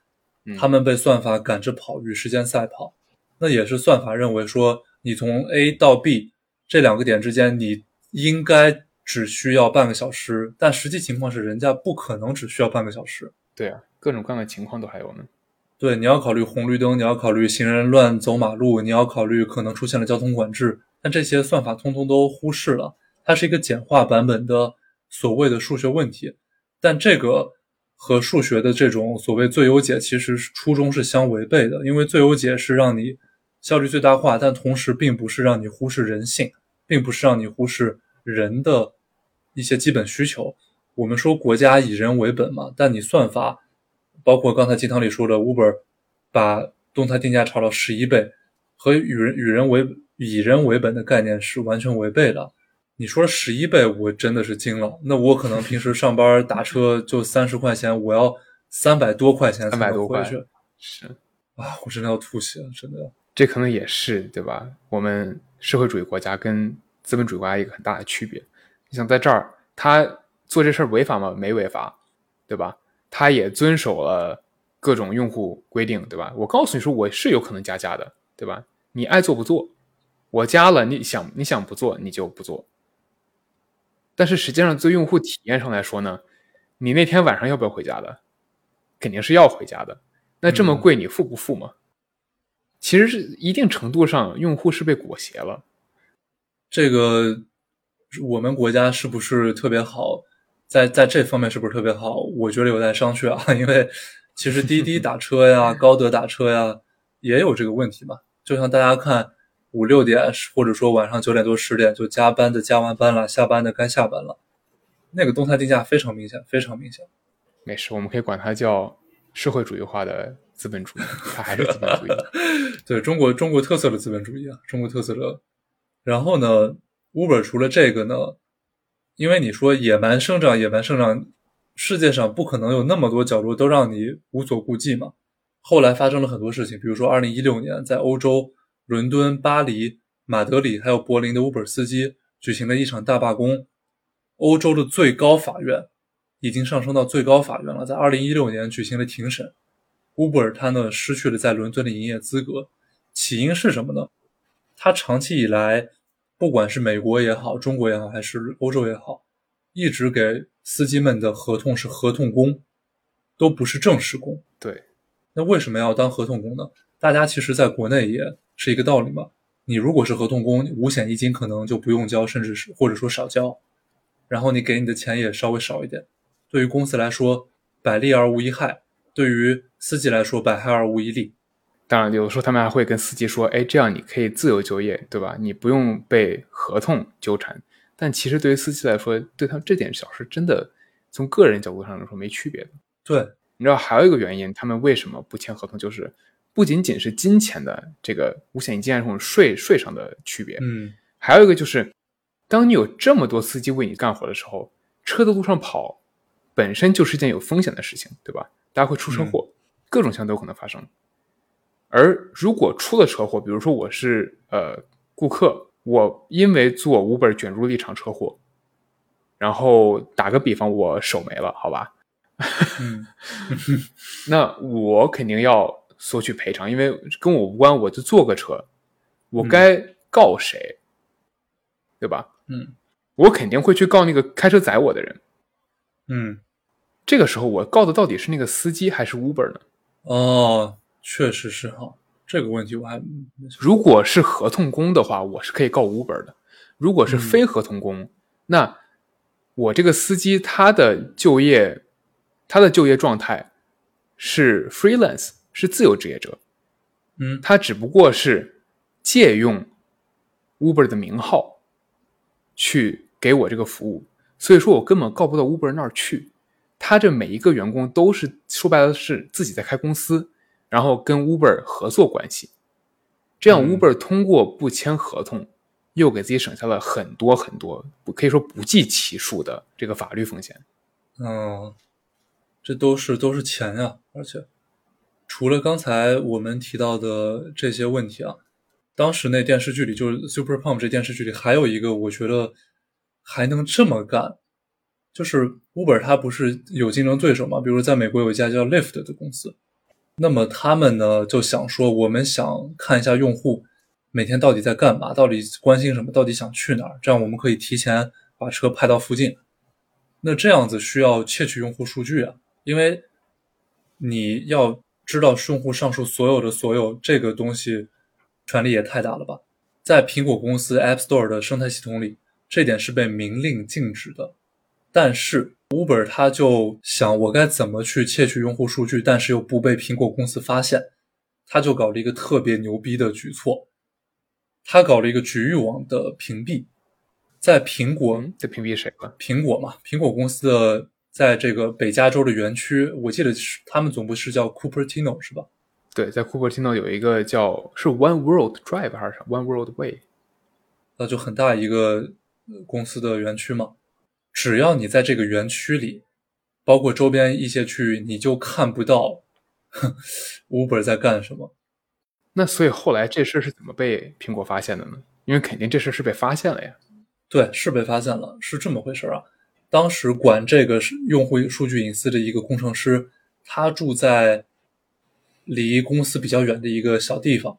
嗯他们被算法赶着跑与时间赛跑，那也是算法认为说，你从 A 到 B 这两个点之间，你应该只需要半个小时，但实际情况是，人家不可能只需要半个小时。对啊，各种各样的情况都还有呢。对，你要考虑红绿灯，你要考虑行人乱走马路，你要考虑可能出现了交通管制，但这些算法通通都忽视了。它是一个简化版本的所谓的数学问题，但这个和数学的这种所谓最优解其实是初衷是相违背的，因为最优解是让你效率最大化，但同时并不是让你忽视人性，并不是让你忽视人的一些基本需求。我们说国家以人为本嘛，但你算法。包括刚才鸡汤里说的 Uber，把动态定价炒到十一倍，和与人与人为以人为本的概念是完全违背的。你说十一倍，我真的是惊了。那我可能平时上班打车就三十块钱，我要三百多块钱才300多块能回去是，啊！我真的要吐血了，真的。这可能也是对吧？我们社会主义国家跟资本主义国家一个很大的区别。你想在这儿，他做这事儿违法吗？没违法，对吧？他也遵守了各种用户规定，对吧？我告诉你说，我是有可能加价的，对吧？你爱做不做，我加了，你想你想不做你就不做。但是实际上，从用户体验上来说呢，你那天晚上要不要回家的？肯定是要回家的。那这么贵，你付不付嘛？其实是一定程度上，用户是被裹挟了。这个我们国家是不是特别好？在在这方面是不是特别好？我觉得有待商榷啊。因为其实滴滴打车呀、高德打车呀，也有这个问题嘛。就像大家看五六点，或者说晚上九点多十点就加班的加完班了，下班的该下班了，那个动态定价非常明显，非常明显。没事，我们可以管它叫社会主义化的资本主义，它还是资本主义。对中国中国特色的资本主义啊，中国特色的。然后呢，Uber 除了这个呢，因为你说野蛮生长，野蛮生长，世界上不可能有那么多角落都让你无所顾忌嘛。后来发生了很多事情，比如说二零一六年在欧洲伦敦、巴黎、马德里还有柏林的 Uber 司机举行了一场大罢工，欧洲的最高法院已经上升到最高法院了，在2016年举行了庭审，Uber 它呢失去了在伦敦的营业资格，起因是什么呢？它长期以来，不管是美国也好，中国也好，还是欧洲也好，一直给司机们的合同是合同工，都不是正式工。对。那为什么要当合同工呢？大家其实在国内也是一个道理嘛。你如果是合同工，五险一金可能就不用交，甚至是或者说少交，然后你给你的钱也稍微少一点。对于公司来说，百利而无一害；对于司机来说，百害而无一利。当然，有的时候他们还会跟司机说：“哎，这样你可以自由就业，对吧？你不用被合同纠缠。”但其实对于司机来说，对他这点小事真的从个人角度上来说没区别的。对。你知道还有一个原因，他们为什么不签合同？就是不仅仅是金钱的这个五险一金啊这种税税上的区别，嗯，还有一个就是，当你有这么多司机为你干活的时候，车在路上跑本身就是一件有风险的事情，对吧？大家会出车祸，各种情况都有可能发生。而如果出了车祸，比如说我是呃顾客，我因为做 Uber 卷入了一场车祸，然后打个比方，我手没了，好吧？嗯，那我肯定要索取赔偿，因为跟我无关，我就坐个车，我该告谁，对吧？嗯，我肯定会去告那个开车载我的人。嗯，这个时候我告的到底是那个司机还是 Uber 呢？哦，确实是哈，这个问题我还如果是合同工的话，我是可以告 Uber 的；如果是非合同工，那我这个司机他的就业。他的就业状态是 freelance，是自由职业者。嗯，他只不过是借用 Uber 的名号去给我这个服务，所以说我根本告不到 Uber 那儿去。他这每一个员工都是说白了是自己在开公司，然后跟 Uber 合作关系。这样 Uber 通过不签合同，又给自己省下了很多很多，可以说不计其数的这个法律风险。嗯。这都是都是钱呀，而且除了刚才我们提到的这些问题啊，当时那电视剧里就是 Super Pump 这电视剧里还有一个，我觉得还能这么干，就是 Uber 它不是有竞争对手嘛？比如在美国有一家叫 Lyft 的公司，那么他们呢就想说，我们想看一下用户每天到底在干嘛，到底关心什么，到底想去哪儿，这样我们可以提前把车派到附近。那这样子需要窃取用户数据啊。因为你要知道用户上述所有的所有这个东西，权力也太大了吧？在苹果公司 App Store 的生态系统里，这点是被明令禁止的。但是 Uber 他就想，我该怎么去窃取用户数据，但是又不被苹果公司发现？他就搞了一个特别牛逼的举措，他搞了一个局域网的屏蔽，在苹果在屏蔽谁了？苹果嘛，苹果公司的。在这个北加州的园区，我记得是他们总部是叫 Cupertino，是吧？对，在 Cupertino 有一个叫是 One World Drive 还是 One World Way，那就很大一个公司的园区嘛。只要你在这个园区里，包括周边一些区域，你就看不到 Uber 在干什么。那所以后来这事是怎么被苹果发现的呢？因为肯定这事是被发现了呀。对，是被发现了，是这么回事啊。当时管这个是用户数据隐私的一个工程师，他住在离公司比较远的一个小地方。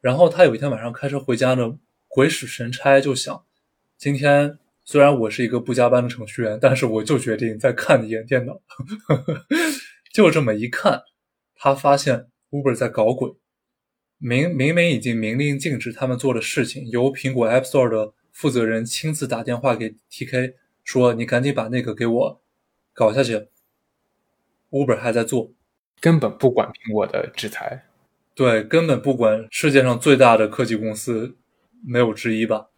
然后他有一天晚上开车回家呢，鬼使神差就想，今天虽然我是一个不加班的程序员，但是我就决定再看一眼电脑。就这么一看，他发现 Uber 在搞鬼。明明明已经明令禁止他们做的事情，由苹果 App Store 的负责人亲自打电话给 TK 说：“你赶紧把那个给我搞下去。”Uber 还在做，根本不管苹果的制裁。对，根本不管世界上最大的科技公司，没有之一吧？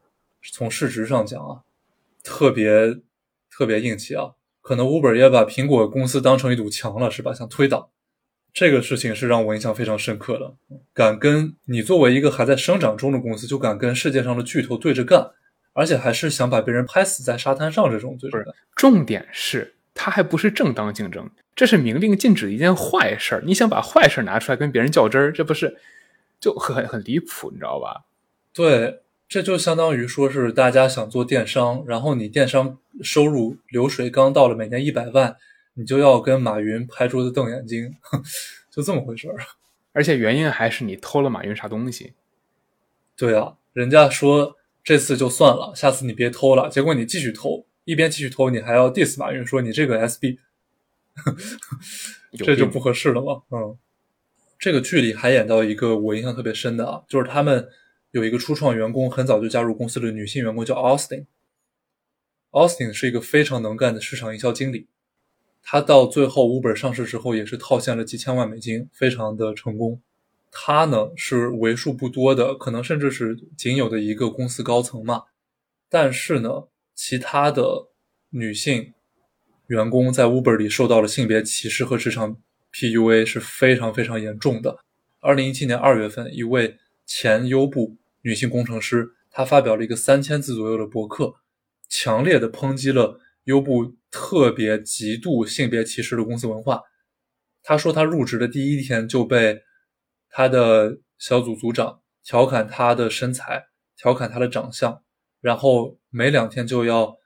从市值上讲啊，特别特别硬气啊！可能 Uber 也把苹果公司当成一堵墙了，是吧？想推倒。这个事情是让我印象非常深刻的，敢跟你作为一个还在生长中的公司，就敢跟世界上的巨头对着干，而且还是想把别人拍死在沙滩上这种对着干。重点是，它还不是正当竞争，这是明令禁止的一件坏事儿。你想把坏事拿出来跟别人较真儿，这不是就很很离谱，你知道吧？对，这就相当于说是大家想做电商，然后你电商收入流水刚到了每年一百万。你就要跟马云拍桌子瞪眼睛，就这么回事儿。而且原因还是你偷了马云啥东西。对啊，人家说这次就算了，下次你别偷了。结果你继续偷，一边继续偷，你还要 diss 马云说你这个 SB，这就不合适了嘛。嗯，这个剧里还演到一个我印象特别深的啊，就是他们有一个初创员工，很早就加入公司的女性员工叫 Austin。Austin 是一个非常能干的市场营销经理。他到最后，Uber 上市之后也是套现了几千万美金，非常的成功。他呢是为数不多的，可能甚至是仅有的一个公司高层嘛。但是呢，其他的女性员工在 Uber 里受到了性别歧视和职场 PUA 是非常非常严重的。二零一七年二月份，一位前优步女性工程师，她发表了一个三千字左右的博客，强烈的抨击了。优步特别极度性别歧视的公司文化。他说，他入职的第一天就被他的小组组长调侃他的身材，调侃他的长相，然后没两天就要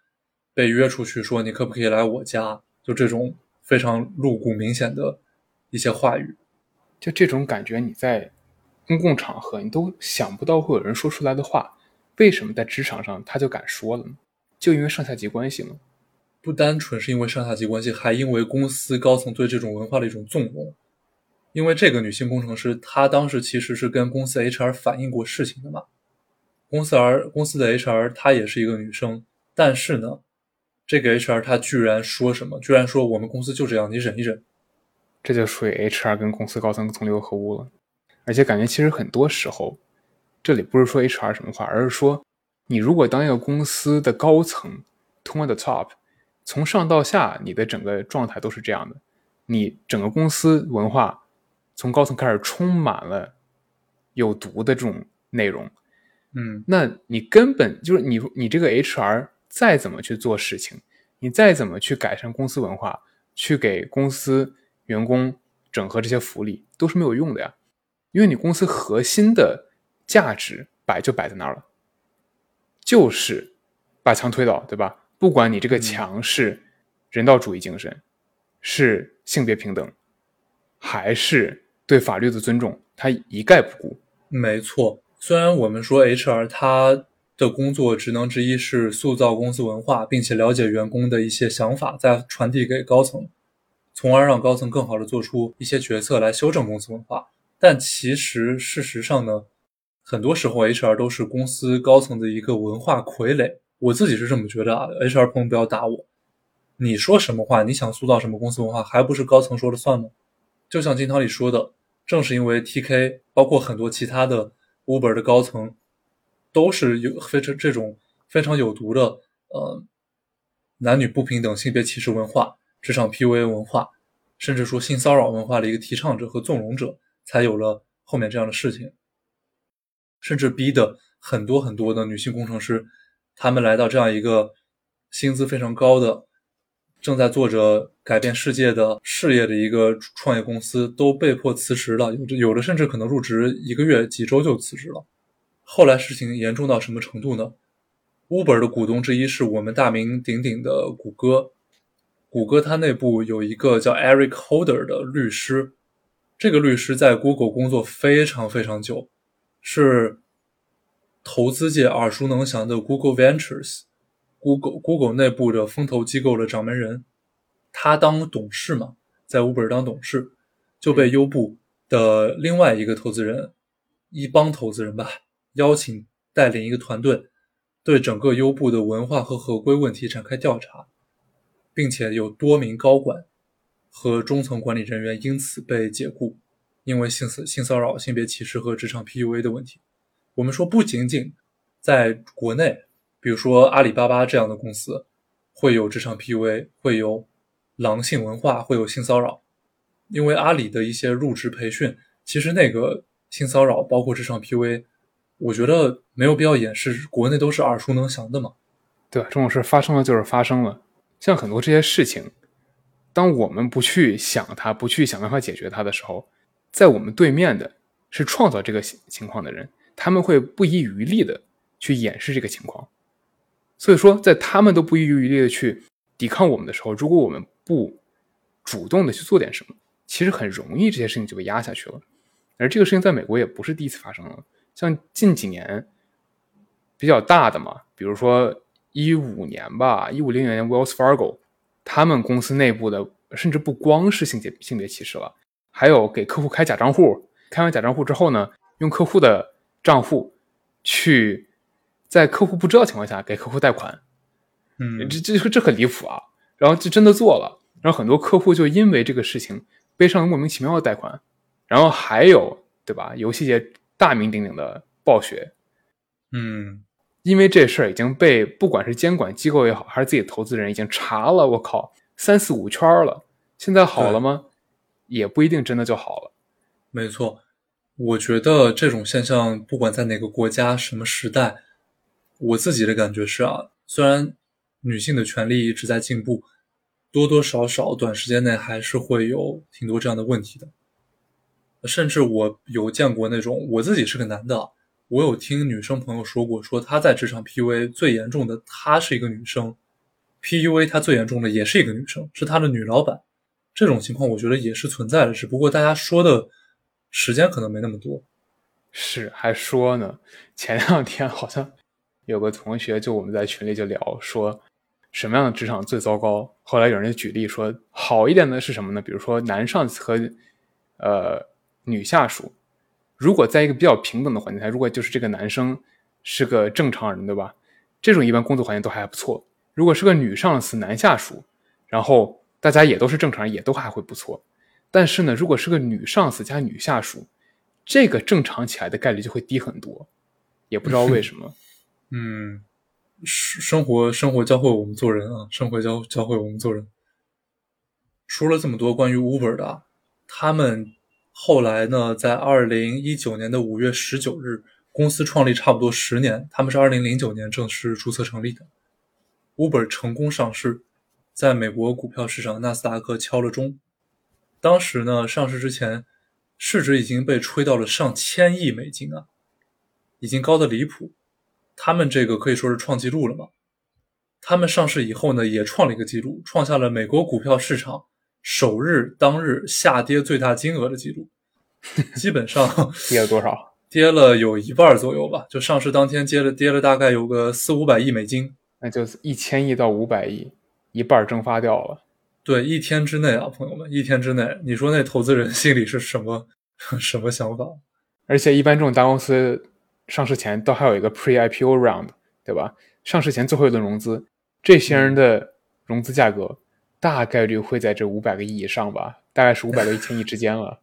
被约出去，说你可不可以来我家？就这种非常露骨明显的一些话语，就这种感觉，你在公共场合你都想不到会有人说出来的话，为什么在职场上他就敢说了呢？就因为上下级关系吗？不单纯是因为上下级关系，还因为公司高层对这种文化的一种纵容。因为这个女性工程师，她当时其实是跟公司 HR 反映过事情的嘛。公司 R 公司的 HR 她也是一个女生，但是呢，这个 HR 她居然说什么？居然说我们公司就这样，你忍一忍。这就属于 HR 跟公司高层同流合污了。而且感觉其实很多时候，这里不是说 HR 什么话，而是说你如果当一个公司的高层，to the top。从上到下，你的整个状态都是这样的。你整个公司文化从高层开始充满了有毒的这种内容，嗯，那你根本就是你你这个 HR 再怎么去做事情，你再怎么去改善公司文化，去给公司员工整合这些福利，都是没有用的呀。因为你公司核心的价值摆就摆在那儿了，就是把墙推倒，对吧？不管你这个墙是人道主义精神，是性别平等，还是对法律的尊重，他一概不顾。没错，虽然我们说 HR 他的工作职能之一是塑造公司文化，并且了解员工的一些想法，再传递给高层，从而让高层更好的做出一些决策来修正公司文化。但其实事实上呢，很多时候 HR 都是公司高层的一个文化傀儡。我自己是这么觉得啊，HR 朋友不要打我。你说什么话，你想塑造什么公司文化，还不是高层说了算吗？就像金涛里说的，正是因为 TK，包括很多其他的 Uber 的高层，都是有非常这种非常有毒的，呃，男女不平等、性别歧视文化、职场 PUA 文化，甚至说性骚扰文化的一个提倡者和纵容者，才有了后面这样的事情，甚至逼的很多很多的女性工程师。他们来到这样一个薪资非常高的、正在做着改变世界的事业的一个创业公司，都被迫辞职了。有的有的甚至可能入职一个月、几周就辞职了。后来事情严重到什么程度呢？Uber 的股东之一是我们大名鼎鼎的谷歌。谷歌它内部有一个叫 Eric Holder 的律师，这个律师在 Google 工作非常非常久，是。投资界耳熟能详的 Google Ventures，Google Google 内部的风投机构的掌门人，他当董事嘛，在 Uber 当董事，就被优步的另外一个投资人，一帮投资人吧，邀请带领一个团队，对整个优步的文化和合规问题展开调查，并且有多名高管和中层管理人员因此被解雇，因为性性骚扰、性别歧视和职场 PUA 的问题。我们说，不仅仅在国内。比如说阿里巴巴这样的公司，会有职场 PUA，会有狼性文化，会有性骚扰。因为阿里的一些入职培训，其实那个性骚扰包括职场 PUA，我觉得没有必要掩饰，国内都是耳熟能详的嘛。对，这种事发生了就是发生了。像很多这些事情，当我们不去想它，不去想办法解决它的时候，在我们对面的是创造这个情况的人，他们会不遗余力的去掩饰这个情况。所以说，在他们都不遗余力的去抵抗我们的时候，如果我们不主动的去做点什么，其实很容易这些事情就被压下去了。而这个事情在美国也不是第一次发生了，像近几年比较大的嘛，比如说一五年吧，一五零年 Wells Fargo，他们公司内部的甚至不光是性别性别歧视了，还有给客户开假账户，开完假账户之后呢，用客户的账户去。在客户不知道情况下给客户贷款，嗯，这这这很离谱啊！然后就真的做了，然后很多客户就因为这个事情背上了莫名其妙的贷款。然后还有对吧？游戏界大名鼎鼎的暴雪，嗯，因为这事儿已经被不管是监管机构也好，还是自己投资人已经查了，我靠，三四五圈了。现在好了吗？也不一定真的就好了。没错，我觉得这种现象不管在哪个国家、什么时代。我自己的感觉是啊，虽然女性的权利一直在进步，多多少少短时间内还是会有挺多这样的问题的。甚至我有见过那种，我自己是个男的，我有听女生朋友说过，说她在职场 PUA 最严重的，她是一个女生，PUA 她最严重的也是一个女生，是她的女老板。这种情况我觉得也是存在的，只不过大家说的时间可能没那么多。是还说呢，前两天好像。有个同学就我们在群里就聊说，什么样的职场最糟糕？后来有人举例说，好一点的是什么呢？比如说男上司和呃女下属，如果在一个比较平等的环境下，如果就是这个男生是个正常人，对吧？这种一般工作环境都还不错。如果是个女上司男下属，然后大家也都是正常人，也都还会不错。但是呢，如果是个女上司加女下属，这个正常起来的概率就会低很多，也不知道为什么。嗯，生生活生活教会我们做人啊，生活教教会我们做人。说了这么多关于 Uber 的，他们后来呢，在二零一九年的五月十九日，公司创立差不多十年，他们是二零零九年正式注册成立的。Uber 成功上市，在美国股票市场纳斯达克敲了钟。当时呢，上市之前，市值已经被吹到了上千亿美金啊，已经高的离谱。他们这个可以说是创纪录了嘛？他们上市以后呢，也创了一个记录，创下了美国股票市场首日当日下跌最大金额的记录。基本上跌了多少？跌了有一半左右吧。就上市当天跌了跌了大概有个四五百亿美金，那就是一千亿到五百亿，一半蒸发掉了。对，一天之内啊，朋友们，一天之内，你说那投资人心里是什么 什么想法？而且一般这种大公司。上市前都还有一个 pre-IPO round，对吧？上市前最后一轮融资，这些人的融资价格大概率会在这五百个亿以上吧，大概是五百到一千亿之间了。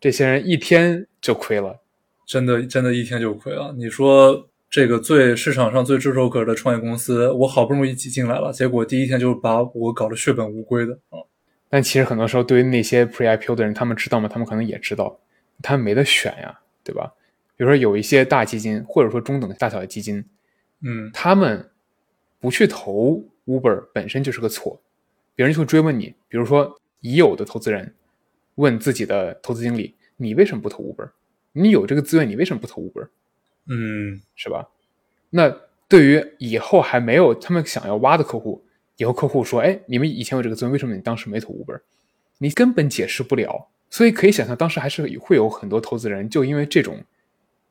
这些人一天就亏了，真的，真的一天就亏了。你说这个最市场上最炙手可热的创业公司，我好不容易挤进来了，结果第一天就把我搞得血本无归的啊！但其实很多时候，对于那些 pre-IPO 的人，他们知道吗？他们可能也知道，他们没得选呀，对吧？比如说有一些大基金，或者说中等大小的基金，嗯，他们不去投 Uber 本身就是个错，别人就会追问你。比如说已有的投资人问自己的投资经理：“你为什么不投 Uber？你有这个资源，你为什么不投 Uber？” 嗯，是吧？那对于以后还没有他们想要挖的客户，以后客户说：“哎，你们以前有这个资源，为什么你当时没投 Uber？” 你根本解释不了。所以可以想象，当时还是会有很多投资人就因为这种。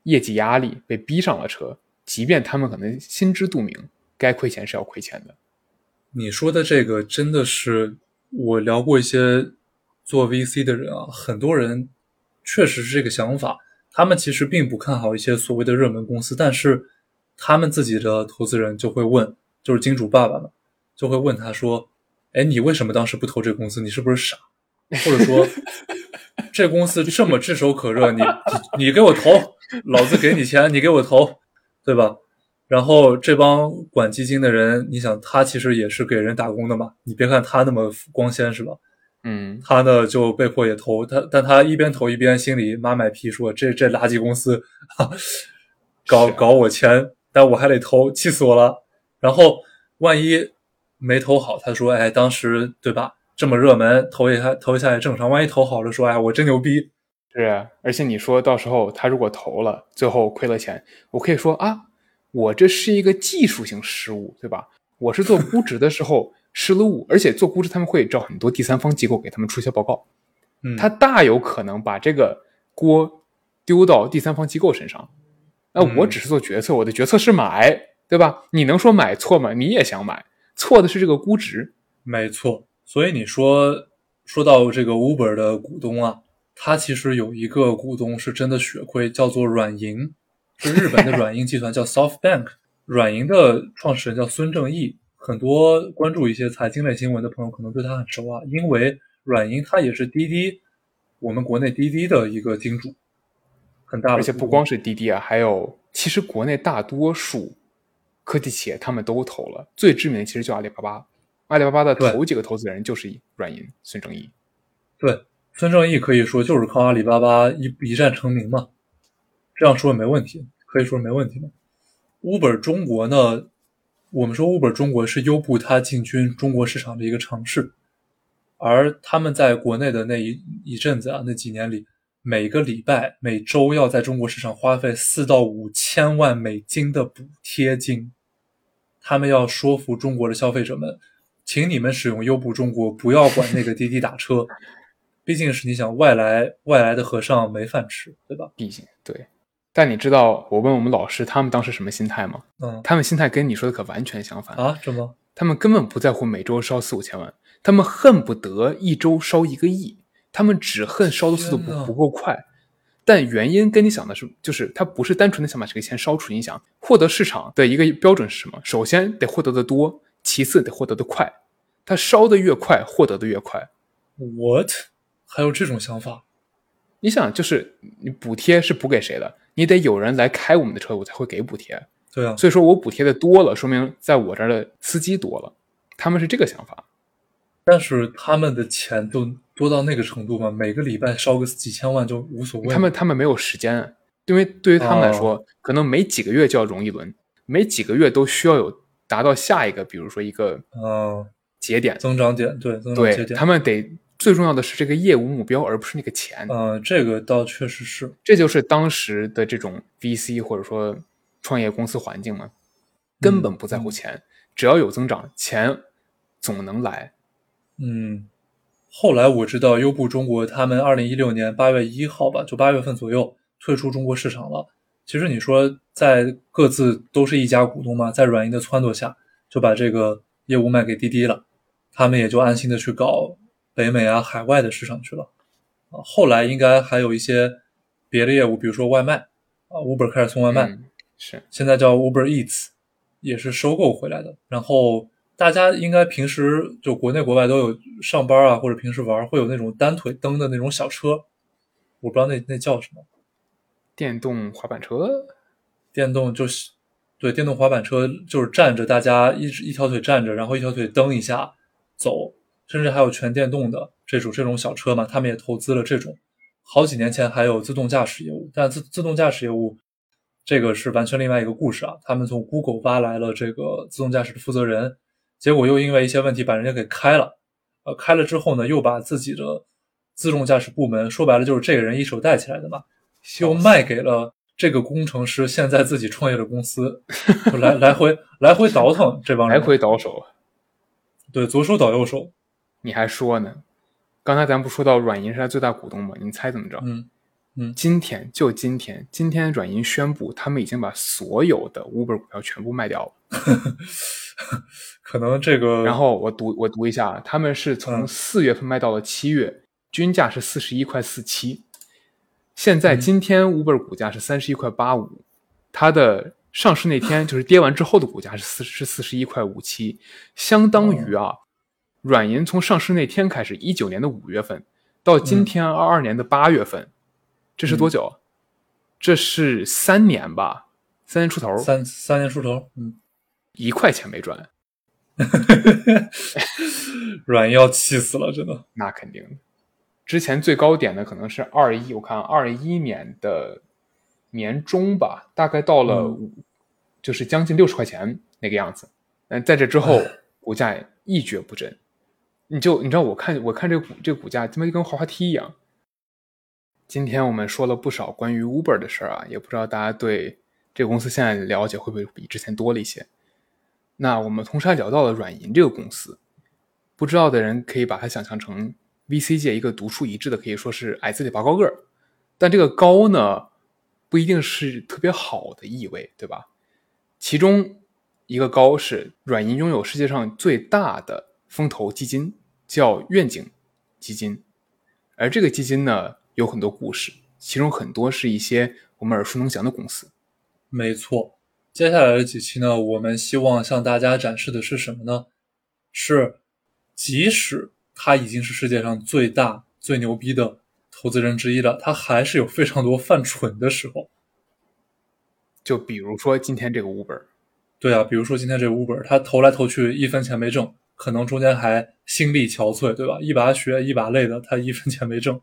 业绩压力被逼上了车，即便他们可能心知肚明该亏钱是要亏钱的。你说的这个真的是我聊过一些做 VC 的人啊，很多人确实是这个想法。他们其实并不看好一些所谓的热门公司，但是他们自己的投资人就会问，就是金主爸爸们就会问他说：“哎，你为什么当时不投这个公司？你是不是傻？或者说 这公司这么炙手可热，你你你给我投，老子给你钱，你给我投，对吧？”然后这帮管基金的人，你想他其实也是给人打工的嘛，你别看他那么光鲜，是吧？嗯，他呢就被迫也投他，但他一边投一边心里妈卖批说：“这这垃圾公司，搞搞我钱，但我还得投，气死我了。”然后万一没投好，他说：“哎，当时对吧？这么热门，投一下投一下也正常。万一投好了，说哎，我真牛逼。”是啊，而且你说到时候他如果投了，最后亏了钱，我可以说啊，我这是一个技术性失误，对吧？我是做估值的时候。失了误，而且做估值他们会找很多第三方机构给他们出一些报告，嗯，他大有可能把这个锅丢到第三方机构身上。那我只是做决策，我的决策是买，对吧？你能说买错吗？你也想买，错的是这个估值，没错。所以你说说到这个 Uber 的股东啊，他其实有一个股东是真的血亏，叫做软银，是日本的软银集团，叫 SoftBank。软银的创始人叫孙正义。很多关注一些财经类新闻的朋友可能对他很熟啊，因为软银它也是滴滴，我们国内滴滴的一个金主，很大。而且不光是滴滴啊，还有其实国内大多数科技企业他们都投了，最知名的其实就阿里巴巴，阿里巴巴的头几个投资人就是软银孙正义。对，孙正义可以说就是靠阿里巴巴一一战成名嘛，这样说没问题，可以说没问题嘛。Uber 中国呢？我们说 Uber 中国是优步它进军中国市场的一个尝试，而他们在国内的那一一阵子啊，那几年里，每个礼拜、每周要在中国市场花费四到五千万美金的补贴金，他们要说服中国的消费者们，请你们使用优步中国，不要管那个滴滴打车，毕竟是你想外来外来的和尚没饭吃，对吧？毕竟对。但你知道我问我们老师，他们当时什么心态吗？嗯，他们心态跟你说的可完全相反啊？什么？他们根本不在乎每周烧四五千万，他们恨不得一周烧一个亿，他们只恨烧的速度不不够快。但原因跟你想的是，就是他不是单纯的想把这个钱烧出。你想获得市场的一个标准是什么？首先得获得的多，其次得获得的快。它烧的越快，获得的越快。What？还有这种想法？你想，就是你补贴是补给谁的？你得有人来开我们的车，我才会给补贴。对啊，所以说我补贴的多了，说明在我这儿的司机多了，他们是这个想法。但是他们的钱都多到那个程度吗？每个礼拜烧个几千万就无所谓。他们他们没有时间，因为对于他们来说，可能每几个月就要融一轮，每几个月都需要有达到下一个，比如说一个呃节点增长点，对，对，他们得。最重要的是这个业务目标，而不是那个钱。嗯，这个倒确实是，这就是当时的这种 VC 或者说创业公司环境嘛，根本不在乎钱，只要有增长，钱总能来。嗯，后来我知道优步中国他们二零一六年八月一号吧，就八月份左右退出中国市场了。其实你说在各自都是一家股东嘛，在软银的撺掇下，就把这个业务卖给滴滴了，他们也就安心的去搞。北美啊，海外的市场去了啊。后来应该还有一些别的业务，比如说外卖啊，Uber 开始送外卖，是现在叫 Uber Eats，也是收购回来的。然后大家应该平时就国内国外都有上班啊，或者平时玩会有那种单腿蹬的那种小车，我不知道那那叫什么，电动滑板车，电动就是对电动滑板车，就是站着大家一一条腿站着，然后一条腿蹬一下走。甚至还有全电动的这种这种小车嘛，他们也投资了这种。好几年前还有自动驾驶业务，但自自动驾驶业务这个是完全另外一个故事啊。他们从 Google 挖来了这个自动驾驶的负责人，结果又因为一些问题把人家给开了。呃，开了之后呢，又把自己的自动驾驶部门，说白了就是这个人一手带起来的嘛，又卖给了这个工程师现在自己创业的公司，来来回来回倒腾这帮人，来回倒手，对，左手倒右手。你还说呢？刚才咱不说到软银是他最大股东吗？你猜怎么着？嗯，嗯今天就今天，今天软银宣布，他们已经把所有的 Uber 股票全部卖掉了。可能这个，然后我读我读一下，啊他们是从嗯四月份卖到了七月，均价是四十一块四七。现在嗯今天 Uber 股价是三十一块八五，它的上市那天 就是跌完之后的股价是四是四十一块五七，相当于啊，软银从上市那天开始，一九年的五月份到今天二二年的八月份，这是多久？这是三年吧，三年出头，三三年出头，嗯，一块钱没赚。软银要气死了，真的。那肯定的。之前最高点的可能是二一，我看二一年的年中吧，大概到了嗯五、就是将近六十块钱那个样子。嗯在这之后，股价一蹶不振。你就你知道，我看我看这个股这个股价，他妈就跟滑滑梯一样。今天我们说了不少关于 Uber 的事儿啊，也不知道大家对这个公司现在了解会不会比之前多了一些。那我们同时还聊到了软银这个公司，不知道的人可以把它想象成 VC 界一个独树一帜的，可以说是矮子里拔高个儿。但这个高呢，不一定是特别好的意味，对吧？其中一个高是软银拥有世界上最大的风投基金，叫愿景基金，而这个基金呢有很多故事，其中很多是一些我们耳熟能详的公司。没错，接下来的几期呢，我们希望向大家展示的是什么呢？是即使他已经是世界上最大、最牛逼的投资人之一了，他还是有非常多犯蠢的时候。就比如说今天这个 Uber，对啊，比如说今天这 Uber，他投来投去一分钱没挣，可能中间还心力憔悴，对吧？一把血一把泪的，他一分钱没挣，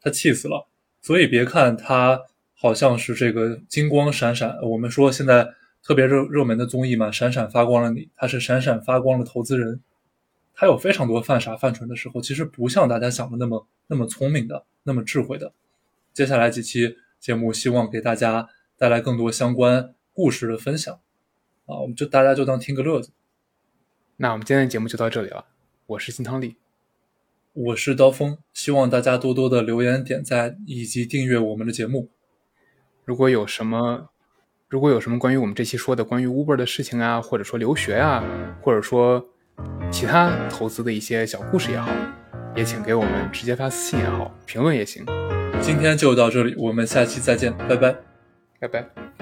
他气死了。所以别看他好像是这个金光闪闪，我们说现在特别热热门的综艺嘛，闪闪发光了你，他是闪闪发光的投资人，他有非常多犯傻犯蠢的时候，其实不像大家想的那么那么聪明的，那么智慧的。接下来几期节目，希望给大家带来更多相关故事的分享。啊，我们就大家就当听个乐子。那我们今天的节目就到这里了。我是金汤力，我是刀锋，希望大家多多的留言、点赞以及订阅我们的节目。如果有什么，如果有什么关于我们这期说的关于 Uber 的事情啊，或者说留学啊，或者说其他投资的一些小故事也好，也请给我们直接发私信也好，评论也行。今天就到这里，我们下期再见，拜拜。拜拜。